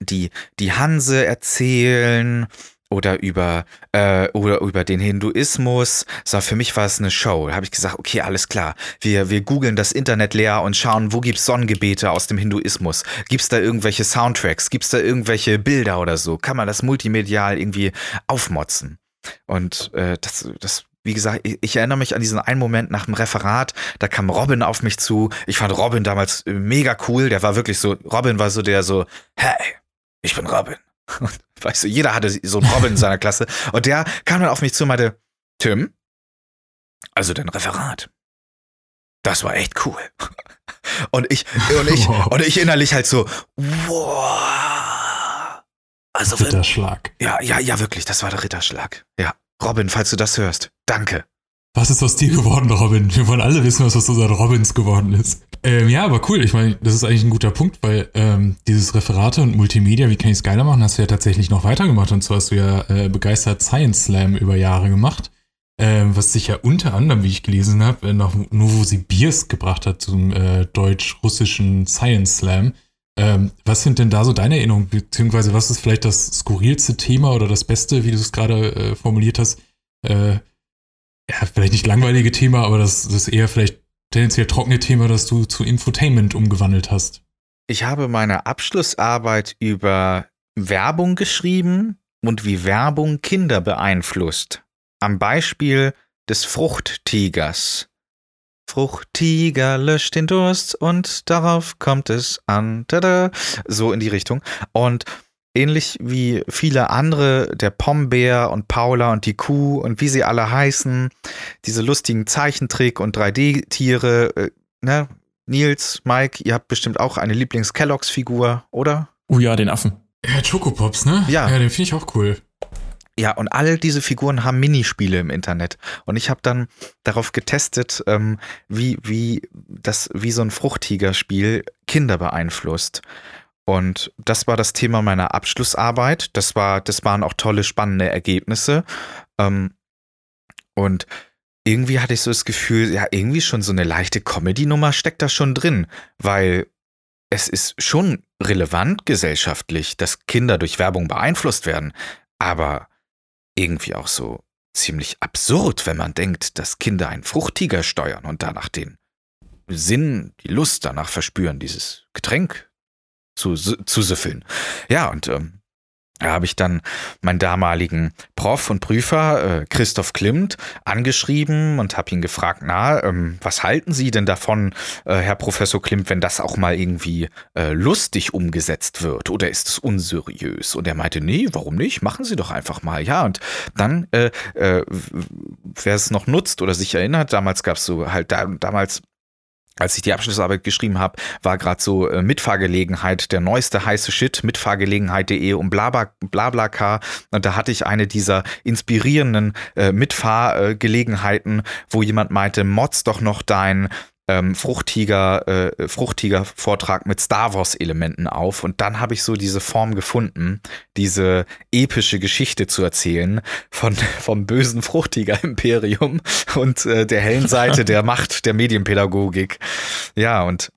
die, die Hanse erzählen oder über, äh, oder über den Hinduismus. So, für mich war es eine Show. Da habe ich gesagt, okay, alles klar. Wir, wir googeln das Internet leer und schauen, wo gibt's Sonnengebete aus dem Hinduismus? Gibt's da irgendwelche Soundtracks? Gibt's da irgendwelche Bilder oder so? Kann man das multimedial irgendwie aufmotzen? Und äh, das, das, wie gesagt, ich, ich erinnere mich an diesen einen Moment nach dem Referat, da kam Robin auf mich zu. Ich fand Robin damals äh, mega cool. Der war wirklich so, Robin war so der so, hey, ich bin Robin. Und, weißt du, jeder hatte so einen Robin in seiner Klasse. Und der kam dann auf mich zu und meinte, Tim, also dein Referat, das war echt cool. Und ich, und ich, Wow. und ich innerlich halt so, wow. Also Ritterschlag. ja, ja, ja, wirklich, das war der Ritterschlag. Ja. Robin, falls du das hörst, danke. Was ist aus dir geworden, Robin? Wir wollen alle wissen, was aus unseren Robins geworden ist. Ähm, ja, aber cool. Ich meine, das ist eigentlich ein guter Punkt, weil ähm, dieses Referate und Multimedia, wie kann ich es geiler machen, hast du ja tatsächlich noch weitergemacht. Und zwar hast du ja äh, begeistert Science Slam über Jahre gemacht, ähm, was sich ja unter anderem, wie ich gelesen habe, äh, nach Novosibirsk gebracht hat zum äh, deutsch-russischen Science Slam. Ähm, was sind denn da so deine Erinnerungen, beziehungsweise was ist vielleicht das skurrilste Thema oder das Beste, wie du es gerade äh, formuliert hast? Äh, ja, vielleicht nicht langweilige Thema, aber das, das eher vielleicht tendenziell trockene Thema, das du zu Infotainment umgewandelt hast. Ich habe meine Abschlussarbeit über Werbung geschrieben und wie Werbung Kinder beeinflusst. Am Beispiel des Fruchttigers. Fruchttiger löscht den Durst und darauf kommt es an. Tada. So in die Richtung. Und ähnlich wie viele andere, der Pombeer und Paula und die Kuh und wie sie alle heißen, diese lustigen Zeichentrick- und 3D-Tiere, äh, ne? Nils, Mike, ihr habt bestimmt auch eine Lieblings-Kelloggs-Figur, oder? Oh ja, den Affen. Ja, Chocopops, ne? Ja. Ja, den finde ich auch cool. Ja, und all diese Figuren haben Minispiele im Internet. Und ich habe dann darauf getestet, ähm, wie, wie, das, wie so ein Fruchttiger-Spiel Kinder beeinflusst. Und das war das Thema meiner Abschlussarbeit. Das, war, das waren auch tolle, spannende Ergebnisse. Ähm, und irgendwie hatte ich so das Gefühl, ja, irgendwie schon so eine leichte Comedy-Nummer steckt da schon drin, weil es ist schon relevant gesellschaftlich, dass Kinder durch Werbung beeinflusst werden, aber irgendwie auch so ziemlich absurd, wenn man denkt, dass Kinder einen Fruchttiger steuern und danach den Sinn, die Lust danach verspüren, dieses Getränk zu, zu süffeln. Ja, und ähm, da habe ich dann meinen damaligen Prof und Prüfer, äh, Christoph Klimt, angeschrieben und habe ihn gefragt, na, ähm, was halten Sie denn davon, äh, Herr Professor Klimt, wenn das auch mal irgendwie äh, lustig umgesetzt wird oder ist es unseriös? Und er meinte, nee, warum nicht? Machen Sie doch einfach mal. Ja, und dann, äh, äh, wer es noch nutzt oder sich erinnert, damals gab es so halt, da, damals als ich die Abschlussarbeit geschrieben habe, war gerade so äh, Mitfahrgelegenheit, der neueste heiße Shit, mitfahrgelegenheit.de und blabla, blabla Und da hatte ich eine dieser inspirierenden äh, Mitfahrgelegenheiten, wo jemand meinte, mods doch noch dein ähm, Fruchtiger, äh, Fruchtiger-Vortrag mit Star Wars-Elementen auf. Und dann habe ich so diese Form gefunden, diese epische Geschichte zu erzählen von, vom bösen Fruchtiger-Imperium und äh, der hellen Seite der Macht der Medienpädagogik. Ja, und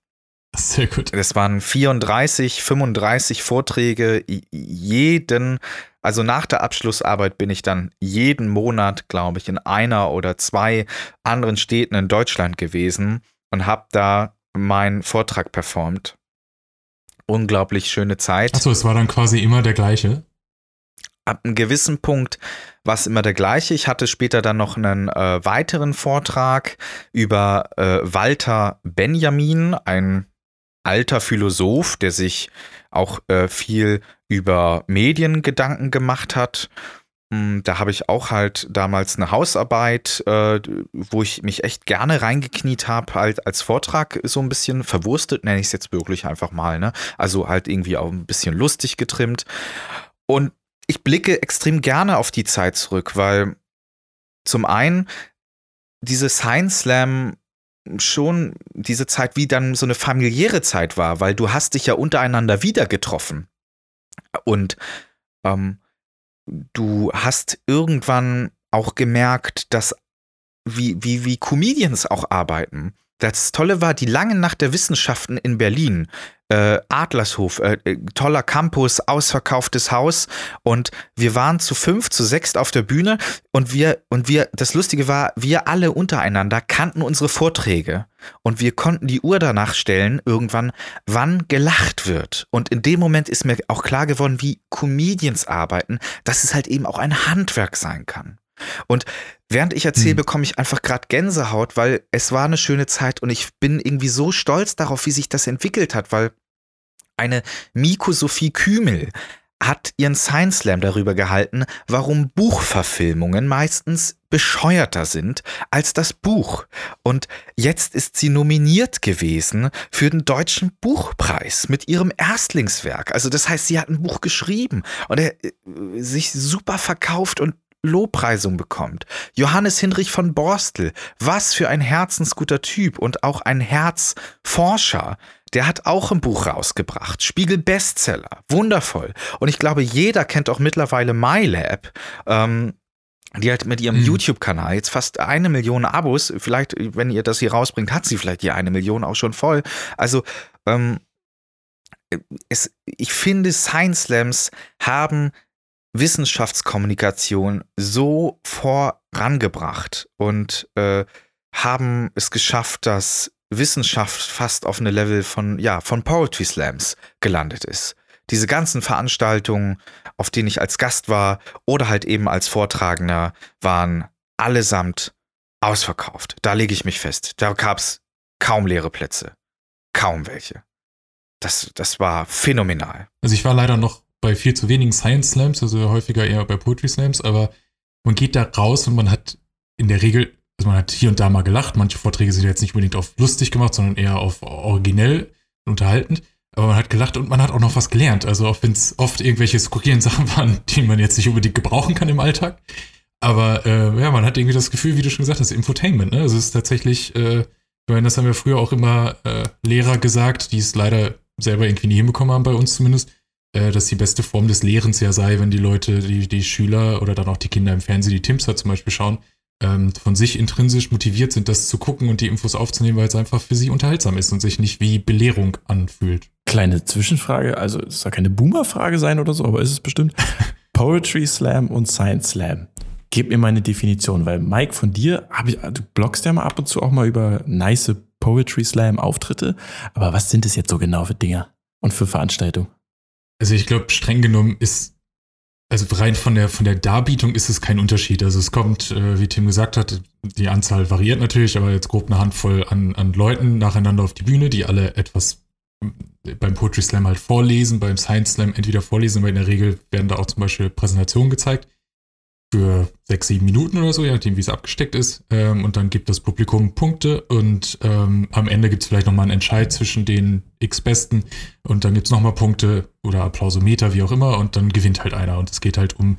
sehr gut. Es waren 34, 35 Vorträge, jeden, also nach der Abschlussarbeit bin ich dann jeden Monat, glaube ich, in einer oder zwei anderen Städten in Deutschland gewesen und habe da meinen Vortrag performt. Unglaublich schöne Zeit. Achso, es war dann quasi immer der gleiche. Ab einem gewissen Punkt war es immer der gleiche. Ich hatte später dann noch einen äh, weiteren Vortrag über äh, Walter Benjamin, ein alter Philosoph, der sich auch äh, viel über Medien Gedanken gemacht hat da habe ich auch halt damals eine Hausarbeit, äh, wo ich mich echt gerne reingekniet habe, halt als Vortrag so ein bisschen verwurstet, nenne ich es jetzt wirklich einfach mal, ne? Also halt irgendwie auch ein bisschen lustig getrimmt. Und ich blicke extrem gerne auf die Zeit zurück, weil zum einen diese Science Slam schon diese Zeit wie dann so eine familiäre Zeit war, weil du hast dich ja untereinander wieder getroffen. Und ähm, du hast irgendwann auch gemerkt, dass wie, wie, wie Comedians auch arbeiten. Das Tolle war die lange Nacht der Wissenschaften in Berlin. Äh, Adlershof, äh, äh, toller Campus, ausverkauftes Haus und wir waren zu fünf, zu sechs auf der Bühne und wir, und wir, das Lustige war, wir alle untereinander kannten unsere Vorträge und wir konnten die Uhr danach stellen, irgendwann, wann gelacht wird. Und in dem Moment ist mir auch klar geworden, wie Comedians arbeiten, dass es halt eben auch ein Handwerk sein kann. Und während ich erzähle, hm. bekomme ich einfach gerade Gänsehaut, weil es war eine schöne Zeit und ich bin irgendwie so stolz darauf, wie sich das entwickelt hat, weil eine Miko Sophie Kümel hat ihren Science Slam darüber gehalten, warum Buchverfilmungen meistens bescheuerter sind als das Buch. Und jetzt ist sie nominiert gewesen für den Deutschen Buchpreis mit ihrem Erstlingswerk. Also das heißt, sie hat ein Buch geschrieben und er äh, sich super verkauft und Lobpreisung bekommt. Johannes Hinrich von Borstel, was für ein herzensguter Typ und auch ein Herzforscher. Der hat auch ein Buch rausgebracht. Spiegel Bestseller. Wundervoll. Und ich glaube, jeder kennt auch mittlerweile MyLab. Ähm, die halt mit ihrem mhm. YouTube-Kanal jetzt fast eine Million Abos, vielleicht, wenn ihr das hier rausbringt, hat sie vielleicht die eine Million auch schon voll. Also, ähm, es, ich finde, Science Slams haben Wissenschaftskommunikation so vorangebracht und äh, haben es geschafft, dass Wissenschaft fast auf eine Level von, ja, von Poetry Slams gelandet ist. Diese ganzen Veranstaltungen, auf denen ich als Gast war oder halt eben als Vortragender, waren allesamt ausverkauft. Da lege ich mich fest. Da gab es kaum leere Plätze. Kaum welche. Das, das war phänomenal. Also ich war leider noch bei viel zu wenigen Science Slams, also häufiger eher bei Poetry Slams, aber man geht da raus und man hat in der Regel, also man hat hier und da mal gelacht. Manche Vorträge sind jetzt nicht unbedingt auf lustig gemacht, sondern eher auf originell und unterhaltend. Aber man hat gelacht und man hat auch noch was gelernt. Also auch wenn es oft irgendwelche skurrilen Sachen waren, die man jetzt nicht unbedingt gebrauchen kann im Alltag. Aber äh, ja, man hat irgendwie das Gefühl, wie du schon gesagt hast, Infotainment. Ne? Also es ist tatsächlich, äh, ich meine, das haben wir früher auch immer äh, Lehrer gesagt, die es leider selber irgendwie nie hinbekommen haben, bei uns zumindest, äh, dass die beste Form des Lehrens ja sei, wenn die Leute, die, die Schüler oder dann auch die Kinder im Fernsehen, die Timster zum Beispiel schauen, ähm, von sich intrinsisch motiviert sind, das zu gucken und die Infos aufzunehmen, weil es einfach für sie unterhaltsam ist und sich nicht wie Belehrung anfühlt. Kleine Zwischenfrage, also es soll keine Boomer-Frage sein oder so, aber ist es bestimmt. Poetry Slam und Science Slam. Gib mir meine Definition, weil Mike von dir, ich, du bloggst ja mal ab und zu auch mal über nice Poetry Slam Auftritte, aber was sind es jetzt so genau für Dinger und für Veranstaltungen? Also ich glaube, streng genommen ist, also rein von der, von der Darbietung ist es kein Unterschied. Also es kommt, äh, wie Tim gesagt hat, die Anzahl variiert natürlich, aber jetzt grob eine Handvoll an, an Leuten nacheinander auf die Bühne, die alle etwas beim Poetry Slam halt vorlesen, beim Science Slam entweder vorlesen, aber in der Regel werden da auch zum Beispiel Präsentationen gezeigt für sechs, sieben Minuten oder so, je nachdem, wie es abgesteckt ist. Ähm, und dann gibt das Publikum Punkte und ähm, am Ende gibt es vielleicht nochmal einen Entscheid zwischen den X-Besten und dann gibt es nochmal Punkte oder Applausometer, wie auch immer, und dann gewinnt halt einer. Und es geht halt um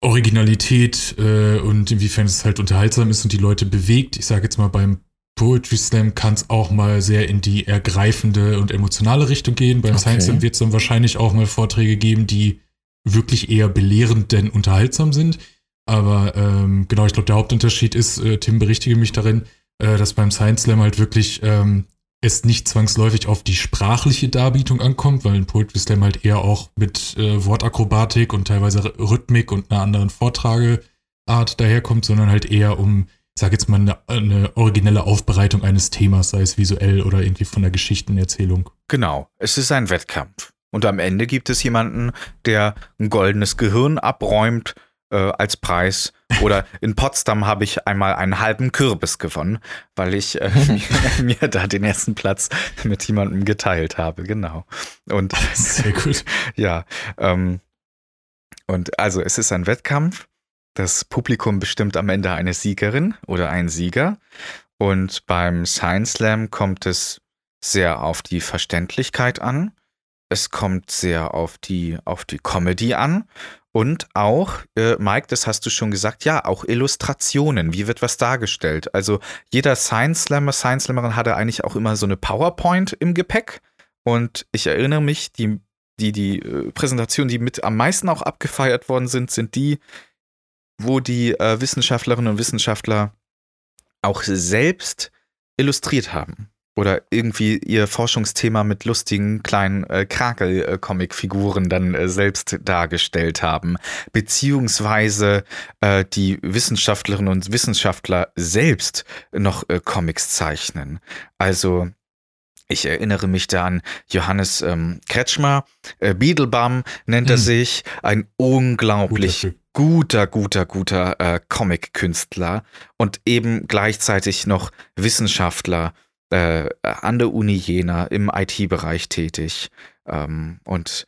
Originalität äh, und inwiefern es halt unterhaltsam ist und die Leute bewegt. Ich sage jetzt mal, beim Poetry Slam kann es auch mal sehr in die ergreifende und emotionale Richtung gehen. Beim Okay. Science Slam wird es dann wahrscheinlich auch mal Vorträge geben, die wirklich eher belehrend denn unterhaltsam sind. Aber ähm, genau, ich glaube, der Hauptunterschied ist, äh, Tim berichtige mich darin, äh, dass beim Science Slam halt wirklich ähm, es nicht zwangsläufig auf die sprachliche Darbietung ankommt, weil ein Poetry Slam halt eher auch mit äh, Wortakrobatik und teilweise Rhythmik und einer anderen Vortrageart daherkommt, sondern halt eher um, ich sag jetzt mal, eine, eine originelle Aufbereitung eines Themas, sei es visuell oder irgendwie von der Geschichtenerzählung. Genau, es ist ein Wettkampf. Und am Ende gibt es jemanden, der ein goldenes Gehirn abräumt äh, als Preis. Oder in Potsdam habe ich einmal einen halben Kürbis gewonnen, weil ich äh, mir, mir da den ersten Platz mit jemandem geteilt habe. Genau. Und Sehr gut. ja, ähm, und also es ist ein Wettkampf. Das Publikum bestimmt am Ende eine Siegerin oder einen Sieger. Und beim Science Slam kommt es sehr auf die Verständlichkeit an. Es kommt sehr auf die, auf die Comedy an. Und auch, äh, Mike, das hast du schon gesagt, ja, auch Illustrationen. Wie wird was dargestellt? Also jeder Science Slammer, Science Slammerin hatte eigentlich auch immer so eine PowerPoint im Gepäck. Und ich erinnere mich, die, die, die äh, Präsentationen, die mit am meisten auch abgefeiert worden sind, sind die, wo die äh, Wissenschaftlerinnen und Wissenschaftler auch selbst illustriert haben. Oder irgendwie ihr Forschungsthema mit lustigen kleinen äh, Krakel-Comic-Figuren dann äh, selbst dargestellt haben. Beziehungsweise äh, die Wissenschaftlerinnen und Wissenschaftler selbst noch äh, Comics zeichnen. Also ich erinnere mich da an Johannes ähm, Kretschmer, äh, Beetlebum nennt er Hm. sich, ein unglaublich Guter guter, guter, guter äh, Comic-Künstler und eben gleichzeitig noch Wissenschaftler äh, an der Uni Jena im IT-Bereich tätig. Ähm, und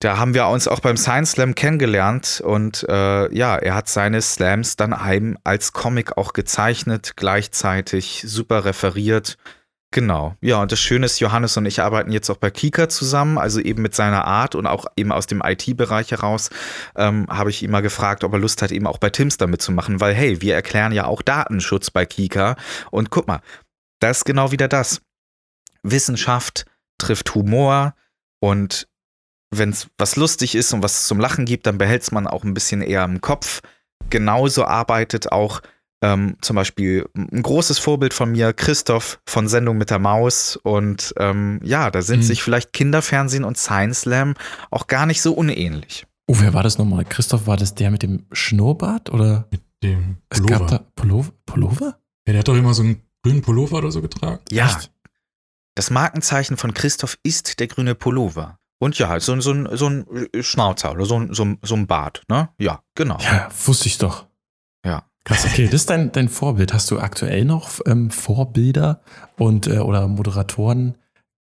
da haben wir uns auch beim Science Slam kennengelernt und äh, ja, er hat seine Slams dann eben als Comic auch gezeichnet, gleichzeitig super referiert. Genau, ja, und das Schöne ist, Johannes und ich arbeiten jetzt auch bei Kika zusammen, also eben mit seiner Art und auch eben aus dem IT-Bereich heraus ähm, habe ich ihn mal gefragt, ob er Lust hat, eben auch bei Timster mitzumachen, weil hey, wir erklären ja auch Datenschutz bei Kika und guck mal, das ist genau wieder das. Wissenschaft trifft Humor und wenn es was lustig ist und was zum Lachen gibt, dann behält es man auch ein bisschen eher im Kopf. Genauso arbeitet auch ähm, zum Beispiel ein großes Vorbild von mir, Christoph von Sendung mit der Maus. Und ähm, ja, da sind Mhm. sich vielleicht Kinderfernsehen und Science Slam auch gar nicht so unähnlich. Oh, wer war das nochmal? Christoph, war das der mit dem Schnurrbart oder? Dem Es gab da Pullover. Pullover? Pullover? Ja, der hat doch immer so einen grünen Pullover oder so getragen. Ja, Echt? das Markenzeichen von Christoph ist der grüne Pullover. Und ja, so, so, ein- so ein Schnauzer oder so ein, so, so ein Bart, ne? Ja, genau. Ja, wusste ich doch. Ja. Krass, okay, das ist dein, dein Vorbild. Hast du aktuell noch ähm, Vorbilder und äh, oder Moderatoren,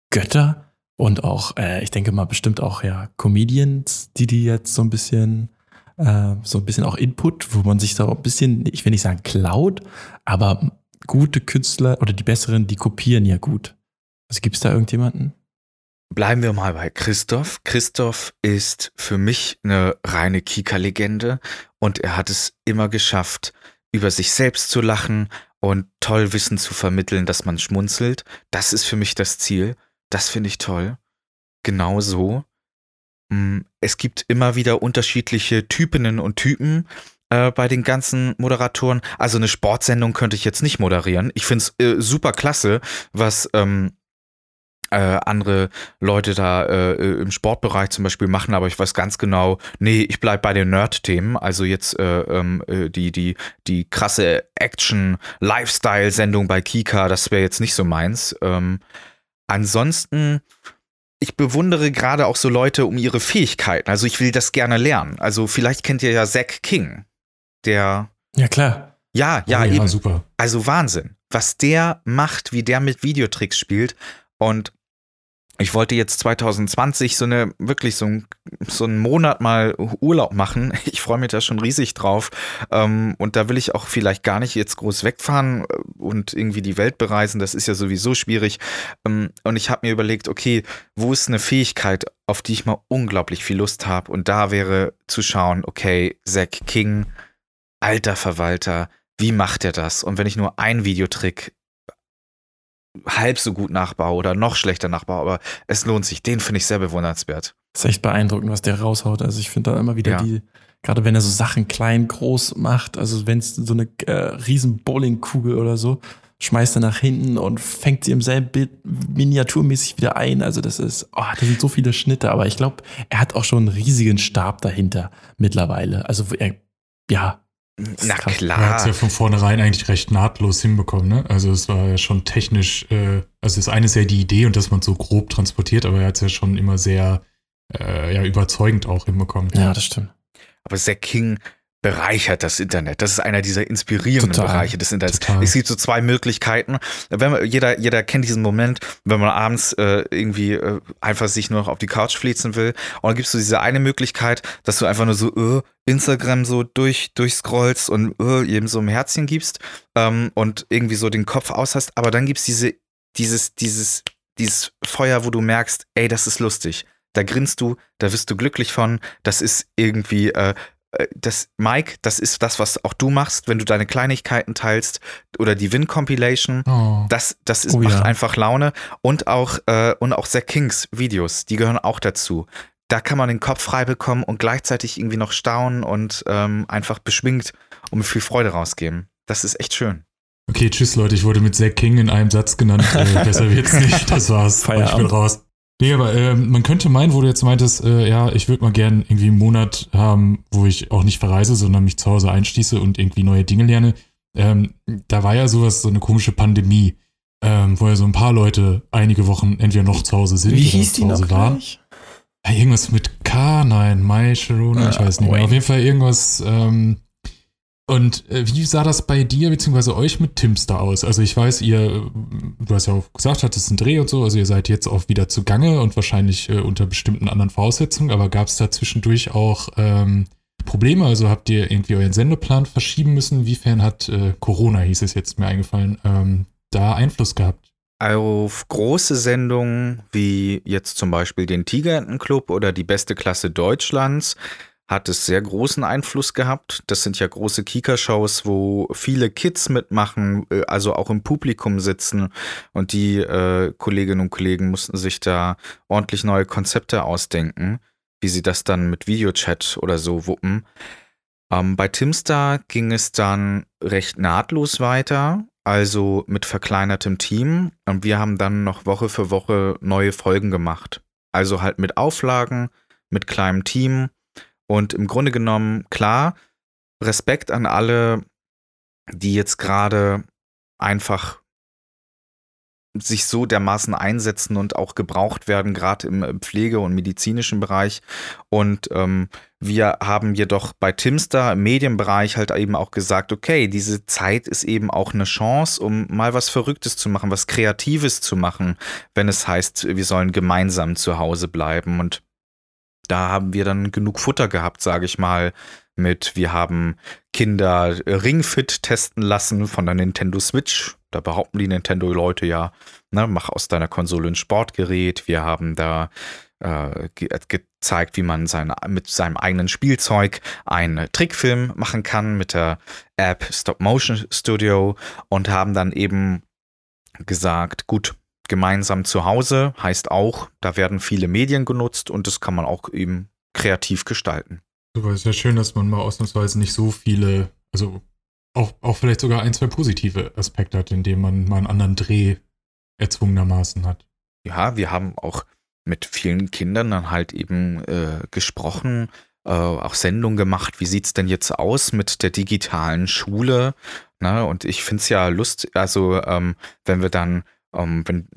Götter und auch, äh, ich denke mal, bestimmt auch ja Comedians, die die jetzt so ein bisschen, äh, so ein bisschen auch Input, wo man sich so ein bisschen, ich will nicht sagen klaut, aber gute Künstler oder die besseren, die kopieren ja gut. Also gibt es da irgendjemanden? Bleiben wir mal bei Christoph. Christoph ist für mich eine reine Kika-Legende und er hat es immer geschafft, über sich selbst zu lachen und toll Wissen zu vermitteln, dass man schmunzelt. Das ist für mich das Ziel. Das finde ich toll. Genau so. Mm, es gibt immer wieder unterschiedliche Typinnen und Typen äh, bei den ganzen Moderatoren. Also eine Sportsendung könnte ich jetzt nicht moderieren. Ich finde es äh, super klasse, was ähm, äh, andere Leute da äh, im Sportbereich zum Beispiel machen, aber ich weiß ganz genau, nee, ich bleib bei den Nerd-Themen. Also jetzt äh, ähm, äh, die, die, die krasse Action-Lifestyle-Sendung bei Kika, das wäre jetzt nicht so meins. Ähm, ansonsten, ich bewundere gerade auch so Leute um ihre Fähigkeiten. Also ich will das gerne lernen. Also vielleicht kennt ihr ja Zack King, der. Ja, klar. Ja, ja, oh, ja, eben. super. Also Wahnsinn. Was der macht, wie der mit Videotricks spielt. Und ich wollte jetzt 2020 so eine, wirklich so, ein, so einen Monat mal Urlaub machen. Ich freue mich da schon riesig drauf. Ähm, und da will ich auch vielleicht gar nicht jetzt groß wegfahren äh, und irgendwie die Welt bereisen. Das ist ja sowieso schwierig. Ähm, und ich habe mir überlegt, okay, wo ist eine Fähigkeit, auf die ich mal unglaublich viel Lust habe? Und da wäre zu schauen, okay, Zack King, alter Verwalter, wie macht er das? Und wenn ich nur einen Videotrick halb so gut nachbaue oder noch schlechter nachbaue, aber es lohnt sich. Den finde ich sehr bewundernswert. Das ist echt beeindruckend, was der raushaut. Also ich finde da immer wieder Ja. die, gerade wenn er so Sachen klein, groß macht, also wenn es so eine äh, riesen Bowlingkugel oder so, schmeißt er nach hinten und fängt sie im selben Bild miniaturmäßig wieder ein. Also das ist, oh, da sind so viele Schnitte, aber ich glaube, er hat auch schon einen riesigen Stab dahinter mittlerweile. Also er, ja. Na krass. Er hat es ja klar. von vornherein eigentlich recht nahtlos hinbekommen, ne? Also es war ja schon technisch, äh, also das eine ist ja die Idee und dass man so grob transportiert, aber er hat es ja schon immer sehr äh, ja, überzeugend auch hinbekommen. Ja, das stimmt. Aber Zack King bereichert das Internet. Das ist einer dieser inspirierenden Total. Bereiche des Internets. Total. Es gibt so zwei Möglichkeiten. Wenn man, jeder, jeder kennt diesen Moment, wenn man abends äh, irgendwie äh, einfach sich nur noch auf die Couch fließen will. Und dann gibst du diese eine Möglichkeit, dass du einfach nur so äh, Instagram so durch, durchscrollst und äh, jedem so ein Herzchen gibst ähm, und irgendwie so den Kopf aus hast. Aber dann gibt's diese, dieses, dieses, dieses Feuer, wo du merkst, ey, das ist lustig. Da grinst du, da wirst du glücklich von. Das ist irgendwie, äh, das, Mike, das ist das, was auch du machst, wenn du deine Kleinigkeiten teilst oder die Win-Compilation. Oh. Das, das ist, Oh macht ja. einfach Laune. Und auch, äh, und auch Zack Kings Videos, die gehören auch dazu. Da kann man den Kopf frei bekommen und gleichzeitig irgendwie noch staunen und ähm, einfach beschwingt und mit viel Freude rausgeben. Das ist echt schön. Okay, tschüss Leute, ich wurde mit Zack King in einem Satz genannt. Äh, besser wird's nicht. Das war's. Ich bin Feierabend. raus. Nee, aber ähm, man könnte meinen, wo du jetzt meintest, äh, ja, ich würde mal gern irgendwie einen Monat haben, wo ich auch nicht verreise, sondern mich zu Hause einschließe und irgendwie neue Dinge lerne. Ähm, da war ja sowas, so eine komische Pandemie, ähm, wo ja so ein paar Leute einige Wochen entweder noch zu Hause sind Wie oder hieß die zu Hause waren. Ja, irgendwas mit K, nein, Mai, Sharona, ich Ah, weiß nicht mehr. Wayne. Auf jeden Fall irgendwas. Ähm, und äh, wie sah das bei dir bzw. euch mit Timster aus? Also ich weiß, ihr, du hast ja auch gesagt, hattest einen Dreh und so, also ihr seid jetzt auch wieder zugange und wahrscheinlich äh, unter bestimmten anderen Voraussetzungen, aber gab es da zwischendurch auch ähm, Probleme? Also habt ihr irgendwie euren Sendeplan verschieben müssen? Inwiefern hat äh, Corona, hieß es jetzt mir eingefallen, ähm, da Einfluss gehabt? Auf große Sendungen wie jetzt zum Beispiel den Tigerentenclub oder die beste Klasse Deutschlands hat es sehr großen Einfluss gehabt. Das sind ja große Kika-Shows, wo viele Kids mitmachen, äh, also auch im Publikum sitzen. Und die äh, Kolleginnen und Kollegen mussten sich da ordentlich neue Konzepte ausdenken, wie sie das dann mit Videochat oder so wuppen. Ähm, bei Timstar ging es dann recht nahtlos weiter, also mit verkleinertem Team. Und wir haben dann noch Woche für Woche neue Folgen gemacht. Also halt mit Auflagen, mit kleinem Team. Und im Grunde genommen, klar, Respekt an alle, die jetzt gerade einfach sich so dermaßen einsetzen und auch gebraucht werden, gerade im Pflege- und medizinischen Bereich. Und ähm, wir haben jedoch bei Timster im Medienbereich halt eben auch gesagt, okay, diese Zeit ist eben auch eine Chance, um mal was Verrücktes zu machen, was Kreatives zu machen, wenn es heißt, wir sollen gemeinsam zu Hause bleiben. Und da haben wir dann genug Futter gehabt, sage ich mal, mit, wir haben Kinder Ringfit testen lassen von der Nintendo Switch. Da behaupten die Nintendo-Leute ja, ne, mach aus deiner Konsole ein Sportgerät. Wir haben da äh, ge gezeigt, wie man sein, mit seinem eigenen Spielzeug einen Trickfilm machen kann mit der App Stop Motion Studio und haben dann eben gesagt, gut, gemeinsam zu Hause heißt auch, da werden viele Medien genutzt und das kann man auch eben kreativ gestalten. Super, ist ja schön, dass man mal ausnahmsweise nicht so viele, also auch, auch vielleicht sogar ein, zwei positive Aspekte hat, indem man mal einen anderen Dreh erzwungenermaßen hat. Ja, wir haben auch mit vielen Kindern dann halt eben äh, gesprochen, äh, auch Sendungen gemacht. Wie sieht es denn jetzt aus mit der digitalen Schule? Ne? Und ich finde es ja lustig, also ähm, wenn wir dann, ähm, wenn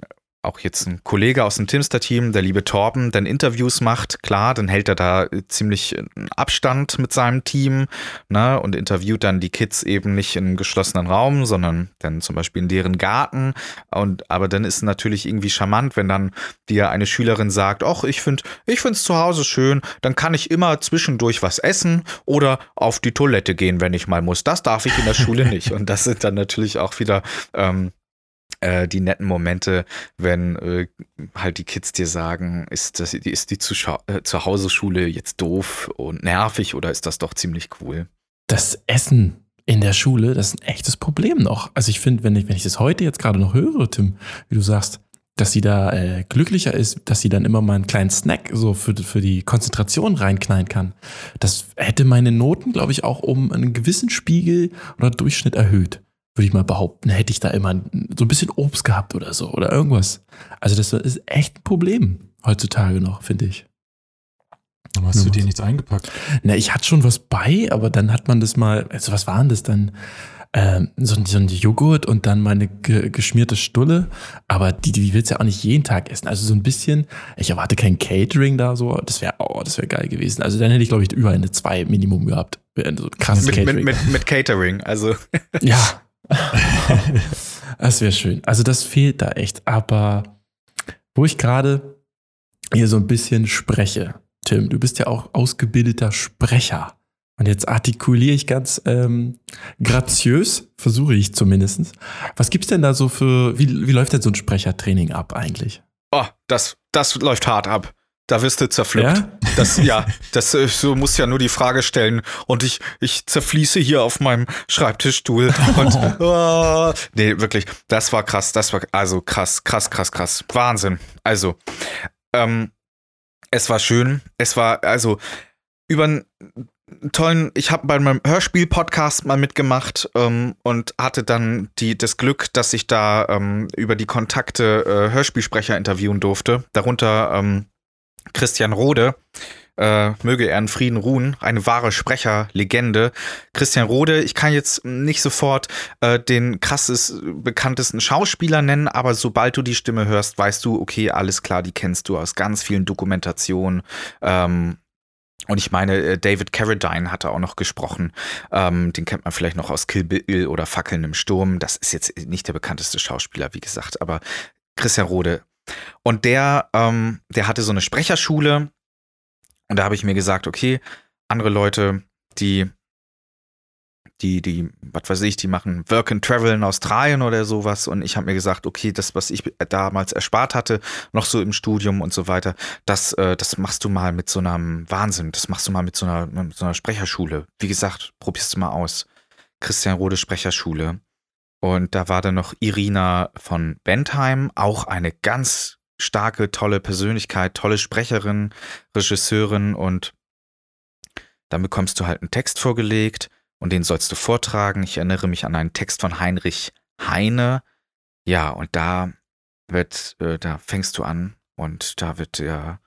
auch jetzt ein Kollege aus dem Timster-Team, der liebe Torben, dann Interviews macht, klar, dann hält er da ziemlich Abstand mit seinem Team ne, und interviewt dann die Kids eben nicht in einem geschlossenen Raum, sondern dann zum Beispiel in deren Garten. Und aber dann ist es natürlich irgendwie charmant, wenn dann dir eine Schülerin sagt, ach, ich finde ich es zu Hause schön, dann kann ich immer zwischendurch was essen oder auf die Toilette gehen, wenn ich mal muss. Das darf ich in der Schule nicht. Und das sind dann natürlich auch wieder ähm, äh, die netten Momente, wenn äh, halt die Kids dir sagen, ist, das, ist die Zuschau äh, Zuhause-Schule jetzt doof und nervig oder ist das doch ziemlich cool? Das Essen in der Schule, das ist ein echtes Problem noch. Also ich finde, wenn ich, wenn ich das heute jetzt gerade noch höre, Tim, wie du sagst, dass sie da äh, glücklicher ist, dass sie dann immer mal einen kleinen Snack so für, für die Konzentration reinknallen kann. Das hätte meine Noten, glaube ich, auch um einen gewissen Spiegel oder Durchschnitt erhöht würde ich mal behaupten, hätte ich da immer so ein bisschen Obst gehabt oder so oder irgendwas. Also das ist echt ein Problem heutzutage noch, finde ich. Warum hast du dir nichts eingepackt? Na, ich hatte schon was bei, aber dann hat man das mal, also was waren das dann? Ähm, so, so ein Joghurt und dann meine ge geschmierte Stulle. Aber die, die willst du ja auch nicht jeden Tag essen. Also so ein bisschen, ich erwarte kein Catering da so. Das wäre, oh, das wäre geil gewesen. Also dann hätte ich, glaube ich, über eine 2 Minimum gehabt. So krasses mit, Catering. Mit, mit, mit Catering, also. ja, das wäre schön. Also das fehlt da echt. Aber wo ich gerade hier so ein bisschen spreche, Tim, du bist ja auch ausgebildeter Sprecher. Und jetzt artikuliere ich ganz ähm, graziös, versuche ich zumindest. Was gibt's denn da so für, wie, wie läuft denn so ein Sprechertraining ab eigentlich? Oh, das, das läuft hart ab. Da wirst du zerpflückt. Ja, das, ja, das äh, so muss ja nur die Frage stellen. Und ich, ich zerfließe hier auf meinem Schreibtischstuhl. Und oh, nee, wirklich, das war krass. Das war also krass, krass, krass, krass. Wahnsinn. Also, ähm, es war schön. Es war also über einen tollen, ich habe bei meinem Hörspiel-Podcast mal mitgemacht ähm, und hatte dann die, das Glück, dass ich da ähm, über die Kontakte äh, Hörspielsprecher interviewen durfte. Darunter ähm, Christian Rode, äh, möge er in Frieden ruhen, eine wahre Sprecherlegende. Christian Rode, ich kann jetzt nicht sofort äh, den krasses bekanntesten Schauspieler nennen, aber sobald du die Stimme hörst, weißt du, okay, alles klar, die kennst du aus ganz vielen Dokumentationen. Ähm, und ich meine, äh, David Carradine hatte auch noch gesprochen. Ähm, den kennt man vielleicht noch aus Kill Bill oder Fackeln im Sturm. Das ist jetzt nicht der bekannteste Schauspieler, wie gesagt, aber Christian Rode, und der, ähm, der hatte so eine Sprecherschule. Und da habe ich mir gesagt, okay, andere Leute, die, die, die, was weiß ich, die machen Work and Travel in Australien oder sowas. Und ich habe mir gesagt, okay, das, was ich damals erspart hatte, noch so im Studium und so weiter, das, äh, das machst du mal mit so einem Wahnsinn. Das machst du mal mit so einer, mit so einer Sprecherschule. Wie gesagt, probierst du mal aus. Christian Rode Sprecherschule. Und da war dann noch Irina von Bentheim, auch eine ganz starke, tolle Persönlichkeit, tolle Sprecherin, Regisseurin und dann bekommst du halt einen Text vorgelegt und den sollst du vortragen. Ich erinnere mich an einen Text von Heinrich Heine. Ja, und da wird, äh, da fängst du an und da wird dir,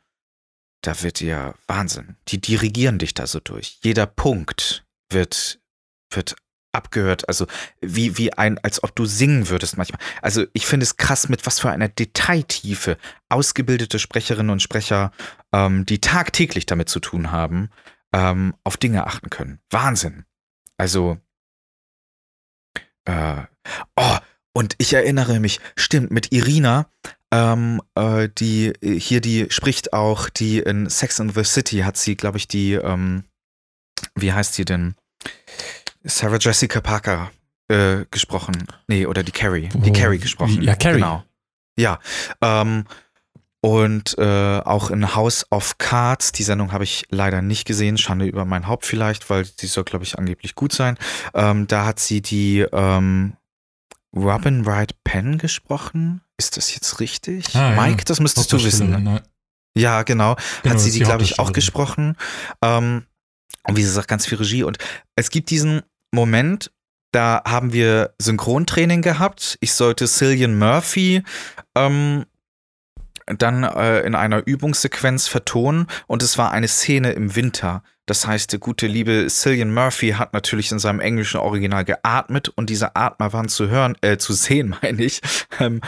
da wird dir Wahnsinn. Die dirigieren dich da so durch. Jeder Punkt wird, wird abgehört. Also wie, wie ein, als ob du singen würdest manchmal. Also ich finde es krass, mit was für einer Detailtiefe ausgebildete Sprecherinnen und Sprecher, ähm, die tagtäglich damit zu tun haben, ähm, auf Dinge achten können. Wahnsinn. Also, äh, oh, und ich erinnere mich, stimmt, mit Irina, ähm, äh, die hier, die spricht auch, die in Sex and the City hat sie, glaube ich, die, ähm, wie heißt sie denn? Sarah Jessica Parker äh, gesprochen. Nee, oder die Carrie. Die Oh, Carrie gesprochen. ja, Carrie. Genau. Ja. Ähm, und äh, auch in House of Cards, die Sendung habe ich leider nicht gesehen, Schande über mein Haupt vielleicht, weil die soll, glaube ich, angeblich gut sein. Ähm, da hat sie die ähm, Robin Wright Penn gesprochen. Ist das jetzt richtig? Ah, ja. Mike, das müsstest du wissen. Ne? Ja, genau. Genau, hat sie die, die glaube ich, auch gesprochen. Ähm, und wie sie sagt, ganz viel Regie. Und es gibt diesen Moment, da haben wir Synchrontraining gehabt. Ich sollte Cillian Murphy ähm, dann äh, in einer Übungssequenz vertonen und es war eine Szene im Winter. Das heißt, der gute liebe Cillian Murphy hat natürlich in seinem englischen Original geatmet und diese Atmer waren zu hören, äh, zu sehen, meine ich, ähm,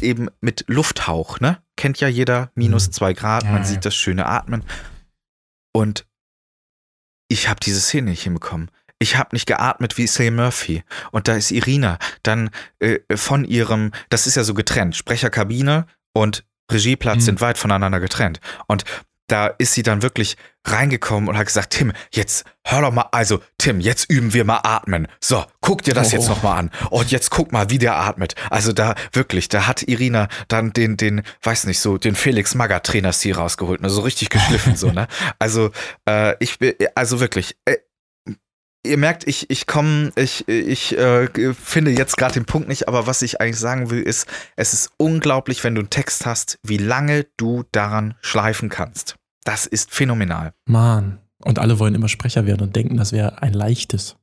eben mit Lufthauch, ne? Kennt ja jeder, minus Mhm. zwei Grad, man ja. sieht das schöne Atmen. Und ich habe diese Szene nicht hinbekommen. Ich habe nicht geatmet wie Cillian Murphy. Und da ist Irina dann äh, von ihrem, das ist ja so getrennt, Sprecherkabine und Regieplatz Mhm. sind weit voneinander getrennt. Und da ist sie dann wirklich reingekommen und hat gesagt, Tim, jetzt hör doch mal, also Tim, jetzt üben wir mal atmen. So, guck dir das Oh. jetzt noch mal an. Und jetzt guck mal, wie der atmet. Also da wirklich, da hat Irina dann den, den, weiß nicht, so den Felix Magath Trainerstil rausgeholt, ne, so richtig geschliffen so, ne? Also äh, ich bin, also wirklich, äh, ihr merkt, ich, ich komme, ich, ich äh, finde jetzt gerade den Punkt nicht, aber was ich eigentlich sagen will, ist, es ist unglaublich, wenn du einen Text hast, wie lange du daran schleifen kannst. Das ist phänomenal. Mann. Und alle wollen immer Sprecher werden und denken, das wäre ein leichtes,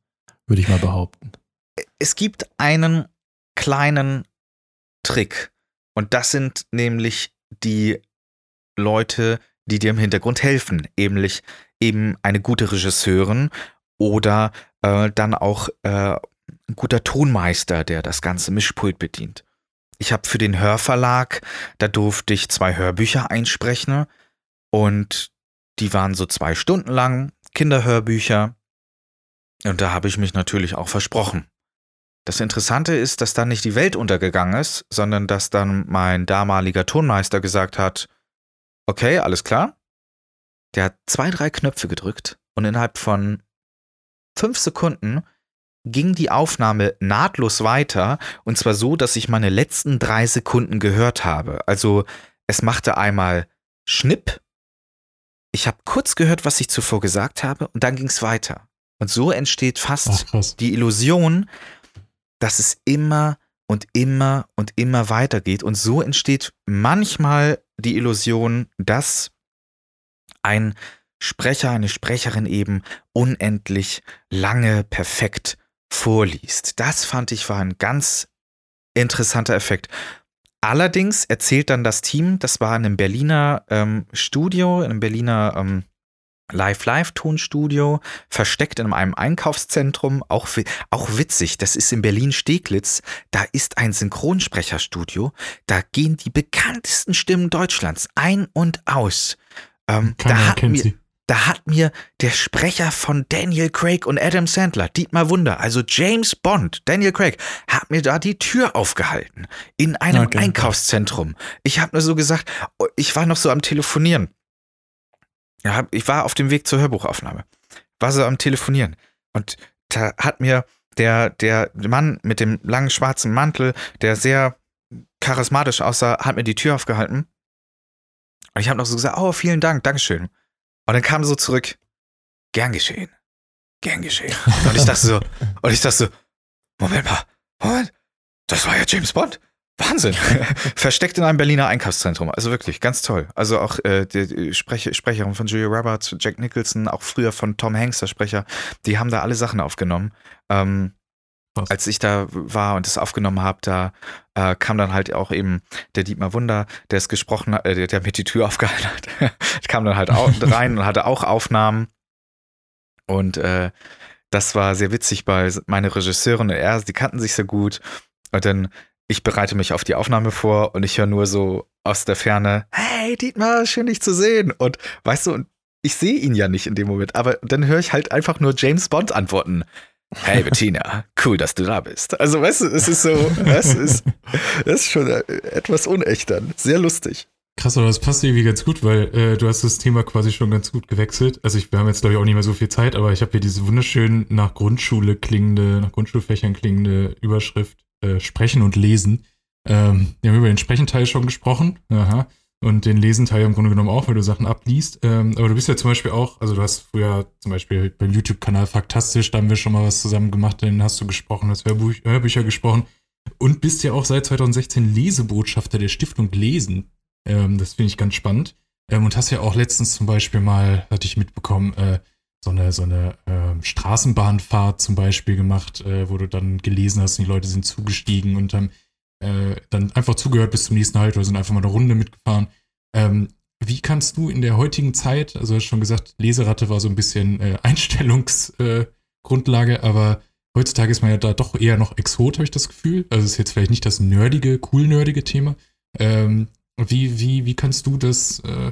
würde ich mal behaupten. Es gibt einen kleinen Trick und das sind nämlich die Leute, die dir im Hintergrund helfen, nämlich eben eine gute Regisseurin oder äh, dann auch äh, ein guter Tonmeister, der das ganze Mischpult bedient. Ich habe für den Hörverlag, da durfte ich zwei Hörbücher einsprechen und die waren so zwei Stunden lang, Kinderhörbücher. Und da habe ich mich natürlich auch versprochen. Das Interessante ist, dass dann nicht die Welt untergegangen ist, sondern dass dann mein damaliger Tonmeister gesagt hat, okay, alles klar. Der hat zwei, drei Knöpfe gedrückt und innerhalb von fünf Sekunden ging die Aufnahme nahtlos weiter und zwar so, dass ich meine letzten drei Sekunden gehört habe. Also es machte einmal Schnipp. Ich habe kurz gehört, was ich zuvor gesagt habe und dann ging es weiter. Und so entsteht fast Ach, die Illusion, dass es immer und immer und immer weitergeht. Und so entsteht manchmal die Illusion, dass ein Sprecher, eine Sprecherin eben unendlich lange perfekt vorliest. Das fand ich war ein ganz interessanter Effekt. Allerdings erzählt dann das Team, das war in einem Berliner ähm, Studio, in einem Berliner ähm, Live-Live-Tonstudio, versteckt in einem Einkaufszentrum, auch, auch witzig, das ist in Berlin-Steglitz, da ist ein Synchronsprecherstudio, da gehen die bekanntesten Stimmen Deutschlands ein und aus. Ähm, Keiner da, hat kennt mir, sie. Da hat mir der Sprecher von Daniel Craig und Adam Sandler, Dietmar Wunder, also James Bond, Daniel Craig, hat mir da die Tür aufgehalten in einem Okay. Einkaufszentrum. Ich habe nur so gesagt, oh, ich war noch so am Telefonieren. Ich war auf dem Weg zur Hörbuchaufnahme. War so am Telefonieren. Und da hat mir der, der Mann mit dem langen schwarzen Mantel, der sehr charismatisch aussah, hat mir die Tür aufgehalten. Und ich habe noch so gesagt, oh, vielen Dank, Dankeschön. Und dann kam so zurück, gern geschehen. Gern geschehen. Und ich dachte so, und ich dachte so, Moment mal, Moment, das war ja James Bond. Wahnsinn. Versteckt in einem Berliner Einkaufszentrum. Also wirklich, ganz toll. Also auch äh, die, die Sprecher, Sprecherin von Julia Roberts, Jack Nicholson, auch früher von Tom Hanks, der Sprecher, die haben da alle Sachen aufgenommen. Ähm, Krass. als ich da war und das aufgenommen habe, da äh, kam dann halt auch eben der Dietmar Wunder, der es gesprochen hat, äh, der, der mir die Tür aufgehalten hat, kam dann halt auch rein und hatte auch Aufnahmen. Und äh, das war sehr witzig, weil meine Regisseurin und er, die kannten sich sehr gut. Und dann, ich bereite mich auf die Aufnahme vor und ich höre nur so aus der Ferne, hey Dietmar, schön dich zu sehen. Und weißt du, und ich sehe ihn ja nicht in dem Moment, aber dann höre ich halt einfach nur James Bond antworten. Hey Bettina, cool, dass du da bist. Also weißt du, es ist so, es ist, das ist schon etwas unecht dann. Sehr lustig. Krass, aber das passt irgendwie ganz gut, weil äh, du hast das Thema quasi schon ganz gut gewechselt. Also ich, wir haben jetzt glaube ich auch nicht mehr so viel Zeit, aber ich habe hier diese wunderschön nach Grundschule klingende, nach Grundschulfächern klingende Überschrift äh, Sprechen und Lesen. Ähm, wir haben über den Sprechenteil schon gesprochen. Aha. Und den Lesenteil im Grunde genommen auch, weil du Sachen abliest. Ähm, aber du bist ja zum Beispiel auch, also du hast früher zum Beispiel beim YouTube-Kanal Faktastisch, da haben wir schon mal was zusammen gemacht, den hast du gesprochen, hast Hörbuch, Hörbücher gesprochen und bist ja auch seit 2016 Lesebotschafter der Stiftung Lesen. Ähm, das finde ich ganz spannend. Ähm, und hast ja auch letztens zum Beispiel mal, hatte ich mitbekommen, äh, so eine, so eine äh, Straßenbahnfahrt zum Beispiel gemacht, äh, wo du dann gelesen hast, und die Leute sind zugestiegen und haben äh, dann einfach zugehört bis zum nächsten Halt oder sind einfach mal eine Runde mitgefahren. Ähm, wie kannst du in der heutigen Zeit, also du hast schon gesagt, Leseratte war so ein bisschen äh, Einstellungsgrundlage, aber heutzutage ist man ja da doch eher noch Exot, habe ich das Gefühl. Also ist jetzt vielleicht nicht das nerdige, cool nerdige Thema. Ähm, wie, wie, wie kannst du das, äh,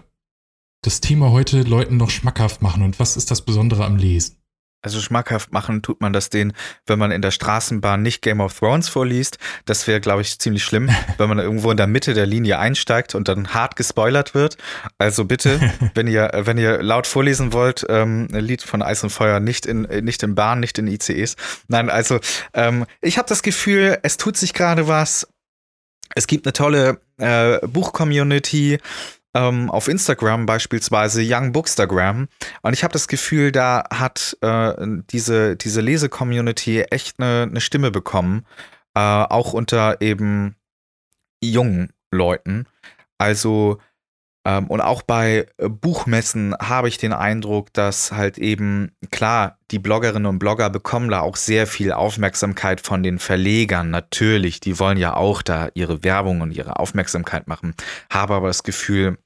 das Thema heute Leuten noch schmackhaft machen und was ist das Besondere am Lesen? Also schmackhaft machen tut man das denen, wenn man in der Straßenbahn nicht Game of Thrones vorliest. Das wäre, glaube ich, ziemlich schlimm, wenn man irgendwo in der Mitte der Linie einsteigt und dann hart gespoilert wird. Also bitte, wenn ihr, wenn ihr laut vorlesen wollt, ähm, ein Lied von Eis und Feuer nicht in, nicht in Bahn, nicht in ICEs. Nein, also ähm, ich habe das Gefühl, es tut sich gerade was. Es gibt eine tolle äh, Buch-Community ähm, auf Instagram beispielsweise Young Bookstagram. Und ich habe das Gefühl, da hat äh, diese, diese Lese-Community echt eine, eine Stimme bekommen, äh, auch unter eben jungen Leuten. Also und auch bei äh, Buchmessen habe ich den Eindruck, dass halt eben, klar, die Bloggerinnen und Blogger bekommen da auch sehr viel Aufmerksamkeit von den Verlegern. Natürlich, die wollen ja auch da ihre Werbung und ihre Aufmerksamkeit machen. Habe aber das Gefühl,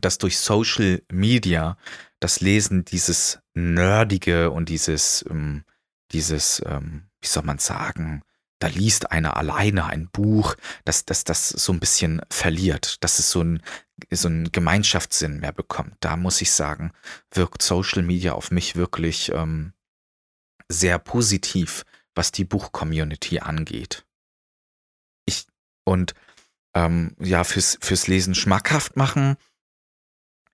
dass durch Social Media das Lesen dieses Nerdige und dieses, ähm, dieses, ähm, wie soll man sagen, da liest einer alleine ein Buch, dass das, das so ein bisschen verliert, dass es so ein so einen Gemeinschaftssinn mehr bekommt. Da muss ich sagen, wirkt Social Media auf mich wirklich ähm, sehr positiv, was die Buch-Community angeht. Ich, und ähm, ja, fürs, fürs Lesen schmackhaft machen,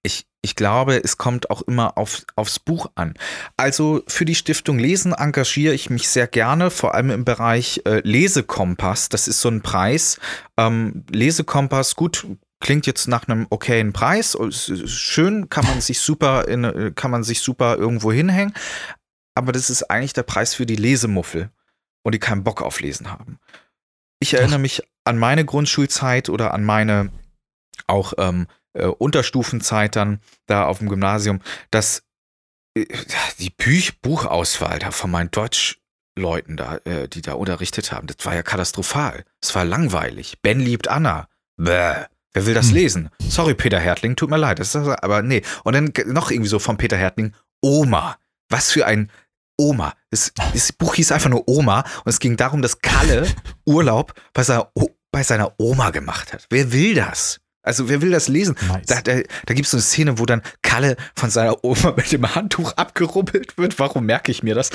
ich, ich glaube, es kommt auch immer auf, aufs Buch an. Also für die Stiftung Lesen engagiere ich mich sehr gerne, vor allem im Bereich äh, Lesekompass. Das ist so ein Preis. Ähm, Lesekompass, gut, klingt jetzt nach einem okayen Preis, schön, kann man sich super in, kann man sich super irgendwo hinhängen, aber das ist eigentlich der Preis für die Lesemuffel und die keinen Bock auf Lesen haben. Ich erinnere mich an meine Grundschulzeit oder an meine auch ähm, äh, Unterstufenzeit dann da auf dem Gymnasium, dass äh, die Büch Buchauswahl da von meinen Deutschleuten da, äh, die da unterrichtet haben, das war ja katastrophal. Es war langweilig. Ben liebt Anna. Bäh. Wer will das hm. lesen? Sorry, Peter Hertling, tut mir leid. Das ist, aber nee. Und dann noch irgendwie so von Peter Hertling, Oma. Was für ein Oma. Das, das Buch hieß einfach nur Oma und es ging darum, dass Kalle Urlaub bei seiner, bei seiner Oma gemacht hat. Wer will das? Also wer will das lesen? Nice. Da, da, da gibt es so eine Szene, wo dann Kalle von seiner Oma mit dem Handtuch abgerubbelt wird. Warum merke ich mir das?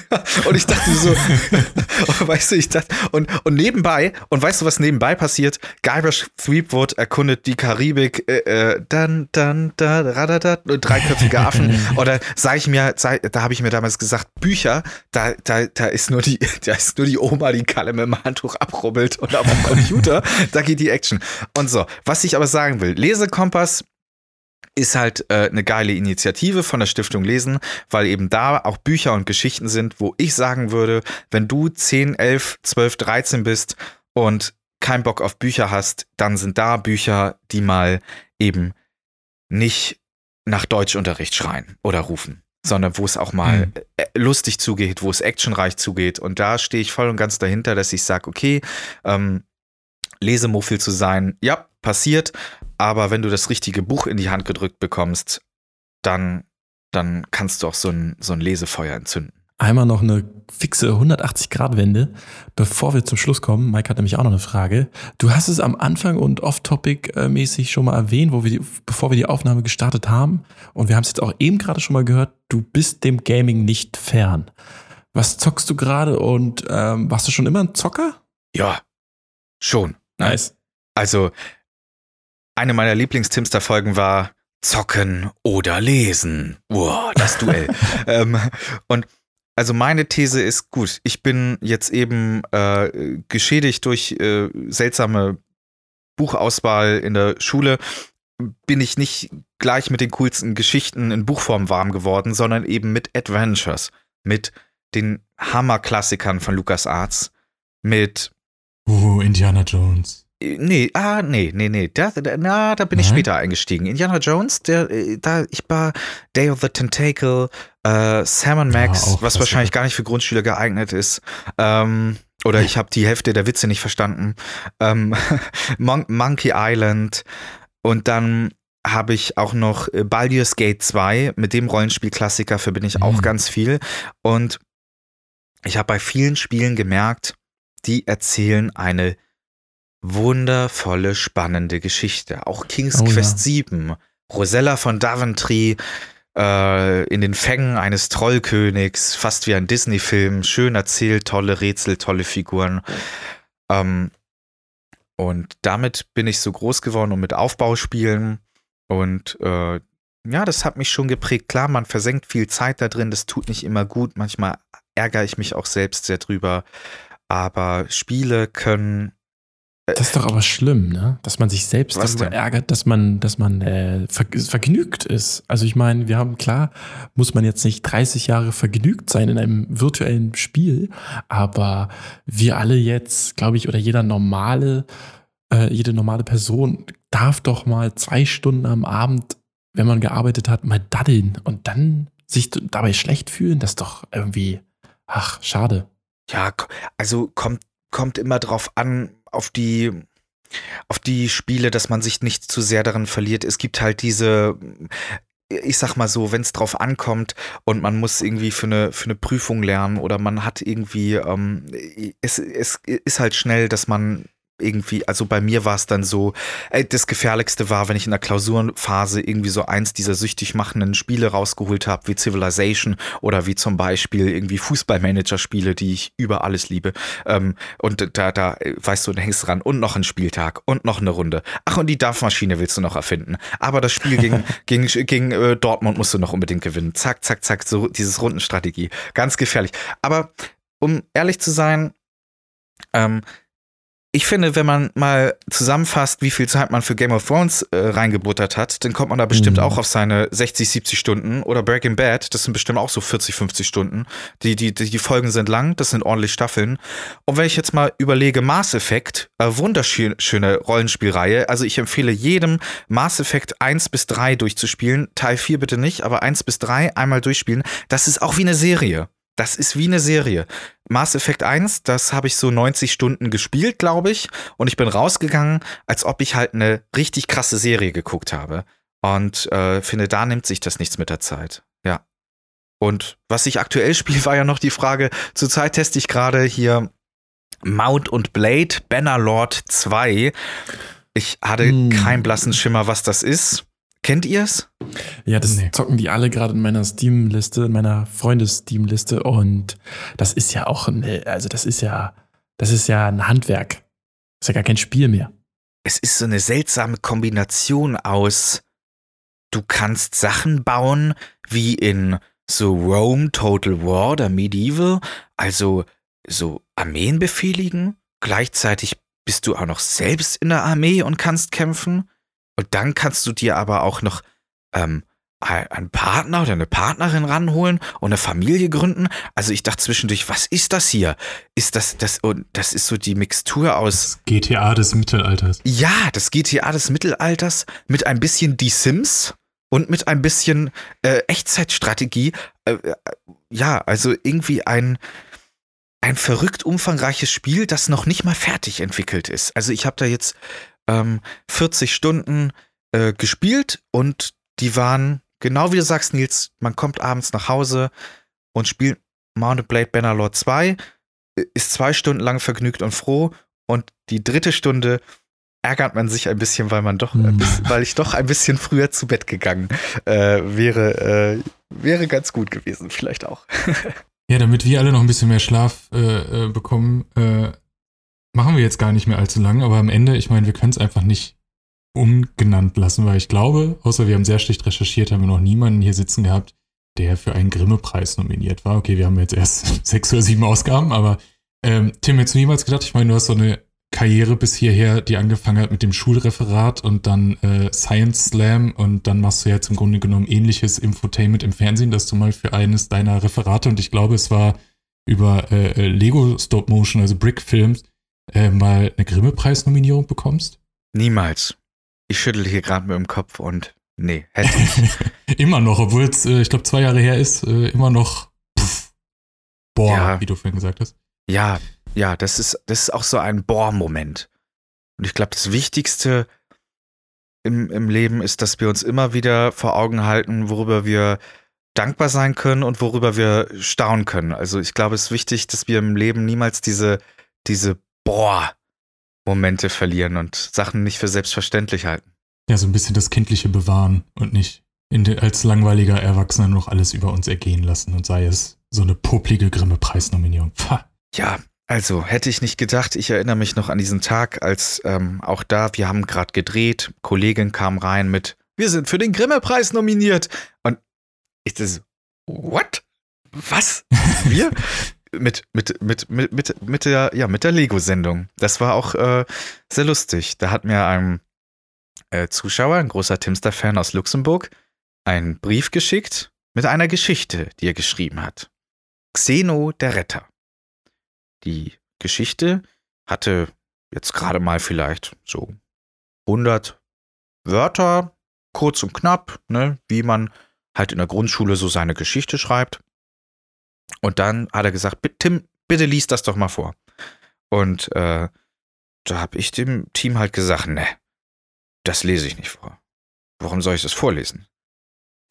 und ich dachte so, weißt du, ich dachte, und, und nebenbei, und weißt du, was nebenbei passiert? Guybrush Threepwood erkundet die Karibik, äh, äh, dann, dann, da, radada, dreiköpfige Affen. Oder sage ich mir, da habe ich mir damals gesagt, Bücher, da, da, da ist nur die, da ist nur die Oma, die Kalle mit dem Handtuch abrubbelt und auf dem Computer, da geht die Action. Und so, was ich aber sagen will, Lesekompass ist halt äh, eine geile Initiative von der Stiftung Lesen, weil eben da auch Bücher und Geschichten sind, wo ich sagen würde, wenn du 10, 11, 12, 13 bist und keinen Bock auf Bücher hast, dann sind da Bücher, die mal eben nicht nach Deutschunterricht schreien oder rufen, sondern wo es auch mal mhm. lustig zugeht, wo es actionreich zugeht. Und da stehe ich voll und ganz dahinter, dass ich sage, okay, ähm, Lesemuffel zu sein, ja, passiert, aber wenn du das richtige Buch in die Hand gedrückt bekommst, dann, dann kannst du auch so ein, so ein Lesefeuer entzünden. Einmal noch eine fixe 180-Grad-Wende, bevor wir zum Schluss kommen. Mike hat nämlich auch noch eine Frage. Du hast es am Anfang und off-topic-mäßig schon mal erwähnt, wo wir die, bevor wir die Aufnahme gestartet haben. Und wir haben es jetzt auch eben gerade schon mal gehört, du bist dem Gaming nicht fern. Was zockst du gerade und ähm, warst du schon immer ein Zocker? Ja, schon. Nice. Also, eine meiner Lieblings-Timster-Folgen war Zocken oder Lesen. Wow, das Duell. ähm, und also meine These ist gut. Ich bin jetzt eben äh, geschädigt durch äh, seltsame Buchauswahl in der Schule. Bin ich nicht gleich mit den coolsten Geschichten in Buchform warm geworden, sondern eben mit Adventures, mit den Hammerklassikern von LucasArts, mit Uh, Indiana Jones. Nee, ah, nee, nee, nee. Da, da, na, da bin ich Nein? später eingestiegen. Indiana Jones, der, äh, da, ich war Day of the Tentacle, äh, Sam and Ja, Max, auch was wahrscheinlich gar nicht für Grundschüler geeignet ist. Ähm, oder ich habe die Hälfte der Witze nicht verstanden. Ähm, Mon Monkey Island. Und dann habe ich auch noch äh, Baldur's Gate 2. Mit dem Rollenspielklassiker verbinde ich auch Mhm. ganz viel. Und ich habe bei vielen Spielen gemerkt, die erzählen eine wundervolle, spannende Geschichte. Auch King's Oh ja. Quest 7, Rosella von Daventry äh, in den Fängen eines Trollkönigs, fast wie ein Disney-Film, schön erzählt, tolle Rätsel, tolle Figuren. Ähm, und damit bin ich so groß geworden und mit Aufbauspielen. Und äh, ja, das hat mich schon geprägt. Klar, man versenkt viel Zeit da drin, das tut nicht immer gut. Manchmal ärgere ich mich auch selbst sehr drüber. Aber Spiele können Das ist doch aber schlimm, ne? Dass man sich selbst darüber denn? ärgert, dass man, dass man äh, ver vergnügt ist. Also ich meine, wir haben klar, muss man jetzt nicht 30 Jahre vergnügt sein in einem virtuellen Spiel, aber wir alle jetzt, glaube ich, oder jeder normale, äh, jede normale Person darf doch mal zwei Stunden am Abend, wenn man gearbeitet hat, mal daddeln und dann sich dabei schlecht fühlen. Das ist doch irgendwie, ach, schade. Ja, also kommt, kommt immer drauf an, auf die, auf die Spiele, dass man sich nicht zu sehr darin verliert. Es gibt halt diese, ich sag mal so, wenn es drauf ankommt und man muss irgendwie für eine, für eine Prüfung lernen oder man hat irgendwie, ähm, es, es ist halt schnell, dass man irgendwie, also bei mir war es dann so, äh, das Gefährlichste war, wenn ich in der Klausurenphase irgendwie so eins dieser süchtig machenden Spiele rausgeholt habe, wie Civilization oder wie zum Beispiel irgendwie Fußballmanager-Spiele, die ich über alles liebe. Ähm, und da, da, weißt du, da hängst du dran und noch ein Spieltag und noch eine Runde. Ach, und die Dampfmaschine willst du noch erfinden. Aber das Spiel gegen, gegen, gegen äh, Dortmund musst du noch unbedingt gewinnen. Zack, zack, zack, so dieses Rundenstrategie. Ganz gefährlich. Aber um ehrlich zu sein, ähm, ich finde, wenn man mal zusammenfasst, wie viel Zeit man für Game of Thrones äh, reingebuttert hat, dann kommt man da bestimmt Mhm. auch auf seine 60, 70 Stunden. Oder Breaking Bad, das sind bestimmt auch so 40, 50 Stunden. Die, die, die, die Folgen sind lang, das sind ordentlich Staffeln. Und wenn ich jetzt mal überlege, Mass Effect, äh, wunderschöne Rollenspielreihe. Also ich empfehle jedem Mass Effect 1 bis 3 durchzuspielen. Teil 4 bitte nicht, aber 1 bis 3 einmal durchspielen. Das ist auch wie eine Serie. Das ist wie eine Serie. Mass Effect 1, das habe ich so 90 Stunden gespielt, glaube ich. Und ich bin rausgegangen, als ob ich halt eine richtig krasse Serie geguckt habe. Und äh, finde, da nimmt sich das nichts mit der Zeit. Ja. Und was ich aktuell spiele, war ja noch die Frage, zurzeit teste ich gerade hier Mount und Blade Bannerlord 2. Ich hatte Hm. keinen blassen Schimmer, was das ist. Kennt ihr es? Ja, das Nee. zocken die alle gerade in meiner Steam-Liste, in meiner Freundes-Steam-Liste und das ist ja auch, eine, also das ist ja, das ist ja ein Handwerk. Das ist ja gar kein Spiel mehr. es ist so eine seltsame Kombination aus, du kannst Sachen bauen, wie in so Rome, Total War oder Medieval, also so Armeen befehligen. Gleichzeitig bist du auch noch selbst in der Armee und kannst kämpfen. Und dann kannst du dir aber auch noch ähm, einen Partner oder eine Partnerin ranholen und eine Familie gründen. Also ich dachte zwischendurch, was ist das hier? Ist das, das, und das ist so die Mixtur aus Das GTA des Mittelalters. ja, das GTA des Mittelalters mit ein bisschen Die Sims und mit ein bisschen äh, Echtzeitstrategie. Äh, äh, ja, also irgendwie ein, ein verrückt umfangreiches Spiel, das noch nicht mal fertig entwickelt ist. Also ich habe da jetzt ähm, 40 Stunden äh, gespielt und die waren, genau wie du sagst, Nils, man kommt abends nach Hause und spielt Mounted Blade Bannerlord 2, ist zwei Stunden lang vergnügt und froh und die dritte Stunde ärgert man sich ein bisschen, weil man doch, Hm. bisschen, weil ich doch ein bisschen früher zu Bett gegangen äh, wäre, äh, wäre ganz gut gewesen, vielleicht auch. Ja, damit wir alle noch ein bisschen mehr Schlaf äh, äh, bekommen, äh, machen wir jetzt gar nicht mehr allzu lang, aber am Ende, ich meine, wir können es einfach nicht ungenannt lassen, weil ich glaube, außer wir haben sehr schlecht recherchiert, haben wir noch niemanden hier sitzen gehabt, der für einen Grimme-Preis nominiert war. Okay, wir haben jetzt erst sechs oder sieben Ausgaben, aber ähm, Tim, hättest du niemals gedacht, ich meine, du hast so eine Karriere bis hierher, die angefangen hat mit dem Schulreferat und dann äh, Science Slam und dann machst du jetzt im Grunde genommen ähnliches Infotainment im Fernsehen, dass du mal für eines deiner Referate und ich glaube, es war über äh, äh, Lego Stop Motion, also Brick Films, äh, mal eine Grimme-Preis-Nominierung bekommst? Niemals. Ich schüttel hier gerade mit dem Kopf und nee, hätte ich. immer noch, obwohl es, äh, ich glaube, zwei Jahre her ist, äh, immer noch pff, boah, Ja. wie du vorhin gesagt hast. Ja, ja, das ist, das ist auch so ein Bohr-Moment. Und ich glaube, das Wichtigste im, im Leben ist, dass wir uns immer wieder vor Augen halten, worüber wir dankbar sein können und worüber wir staunen können. Also ich glaube, es ist wichtig, dass wir im Leben niemals diese, diese Bohr-Momente verlieren und Sachen nicht für selbstverständlich halten. Ja, so ein bisschen das Kindliche bewahren und nicht in de, als langweiliger Erwachsener noch alles über uns ergehen lassen und sei es so eine poplige Grimme-Preisnominierung. Pah. Ja, also hätte ich nicht gedacht, ich erinnere mich noch an diesen Tag, als ähm, auch da, wir haben gerade gedreht, Kollegin kam rein mit, wir sind für den Grimme-Preis nominiert. Und ich das, what? Was? Wir? mit, mit, mit, mit, mit, mit der, ja, der Lego-Sendung. Das war auch äh, sehr lustig. Da hat mir ein äh, Zuschauer, ein großer Timster-Fan aus Luxemburg, einen Brief geschickt mit einer Geschichte, die er geschrieben hat. Xeno der Retter. Die Geschichte hatte jetzt gerade mal vielleicht so 100 Wörter, kurz und knapp, ne, wie man halt in der Grundschule so seine Geschichte schreibt. Und dann hat er gesagt, "Bitte, Tim, bitte lies das doch mal vor. Und äh, da habe ich dem Team halt gesagt, ne, das lese ich nicht vor. Warum soll ich das vorlesen?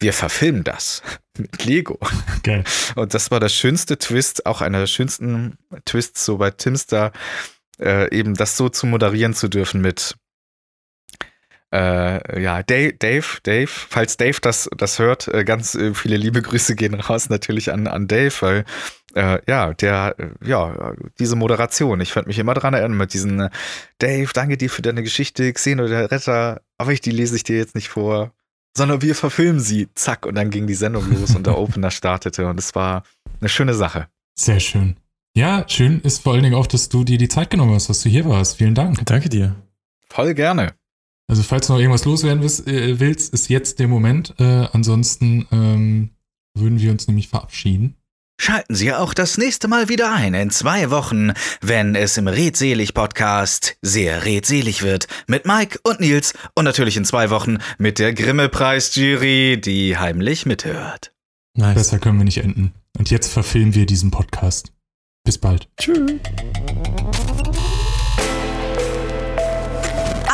Wir verfilmen das mit Lego. Geil. Und das war der schönste Twist, auch einer der schönsten Twists so bei Timster, äh, eben das so zu moderieren zu dürfen mit äh, ja, Dave, Dave, Dave, falls Dave das, das hört, äh, ganz äh, viele liebe Grüße gehen raus natürlich an, an Dave, weil äh, ja, der, äh, ja, diese Moderation, ich fand mich immer dran erinnern mit diesen Dave, danke dir für deine Geschichte, Xeno der Retter, aber ich, die lese ich dir jetzt nicht vor, sondern wir verfilmen sie, zack, und dann ging die Sendung los und der Opener startete und es war eine schöne Sache. Sehr schön. Ja, schön ist vor allen Dingen auch, dass du dir die Zeit genommen hast, dass du hier warst. Vielen Dank. Danke dir. Voll gerne. Also falls du noch irgendwas loswerden willst, äh, willst ist jetzt der Moment. Äh, ansonsten ähm, würden wir uns nämlich verabschieden. Schalten Sie auch das nächste Mal wieder ein in zwei Wochen, wenn es im Redselig Podcast sehr redselig wird mit Mike und Nils und natürlich in zwei Wochen mit der Grimme Preisjury, die heimlich mithört. Nice. Besser können wir nicht enden. Und jetzt verfilmen wir diesen Podcast. Bis bald. Tschüss.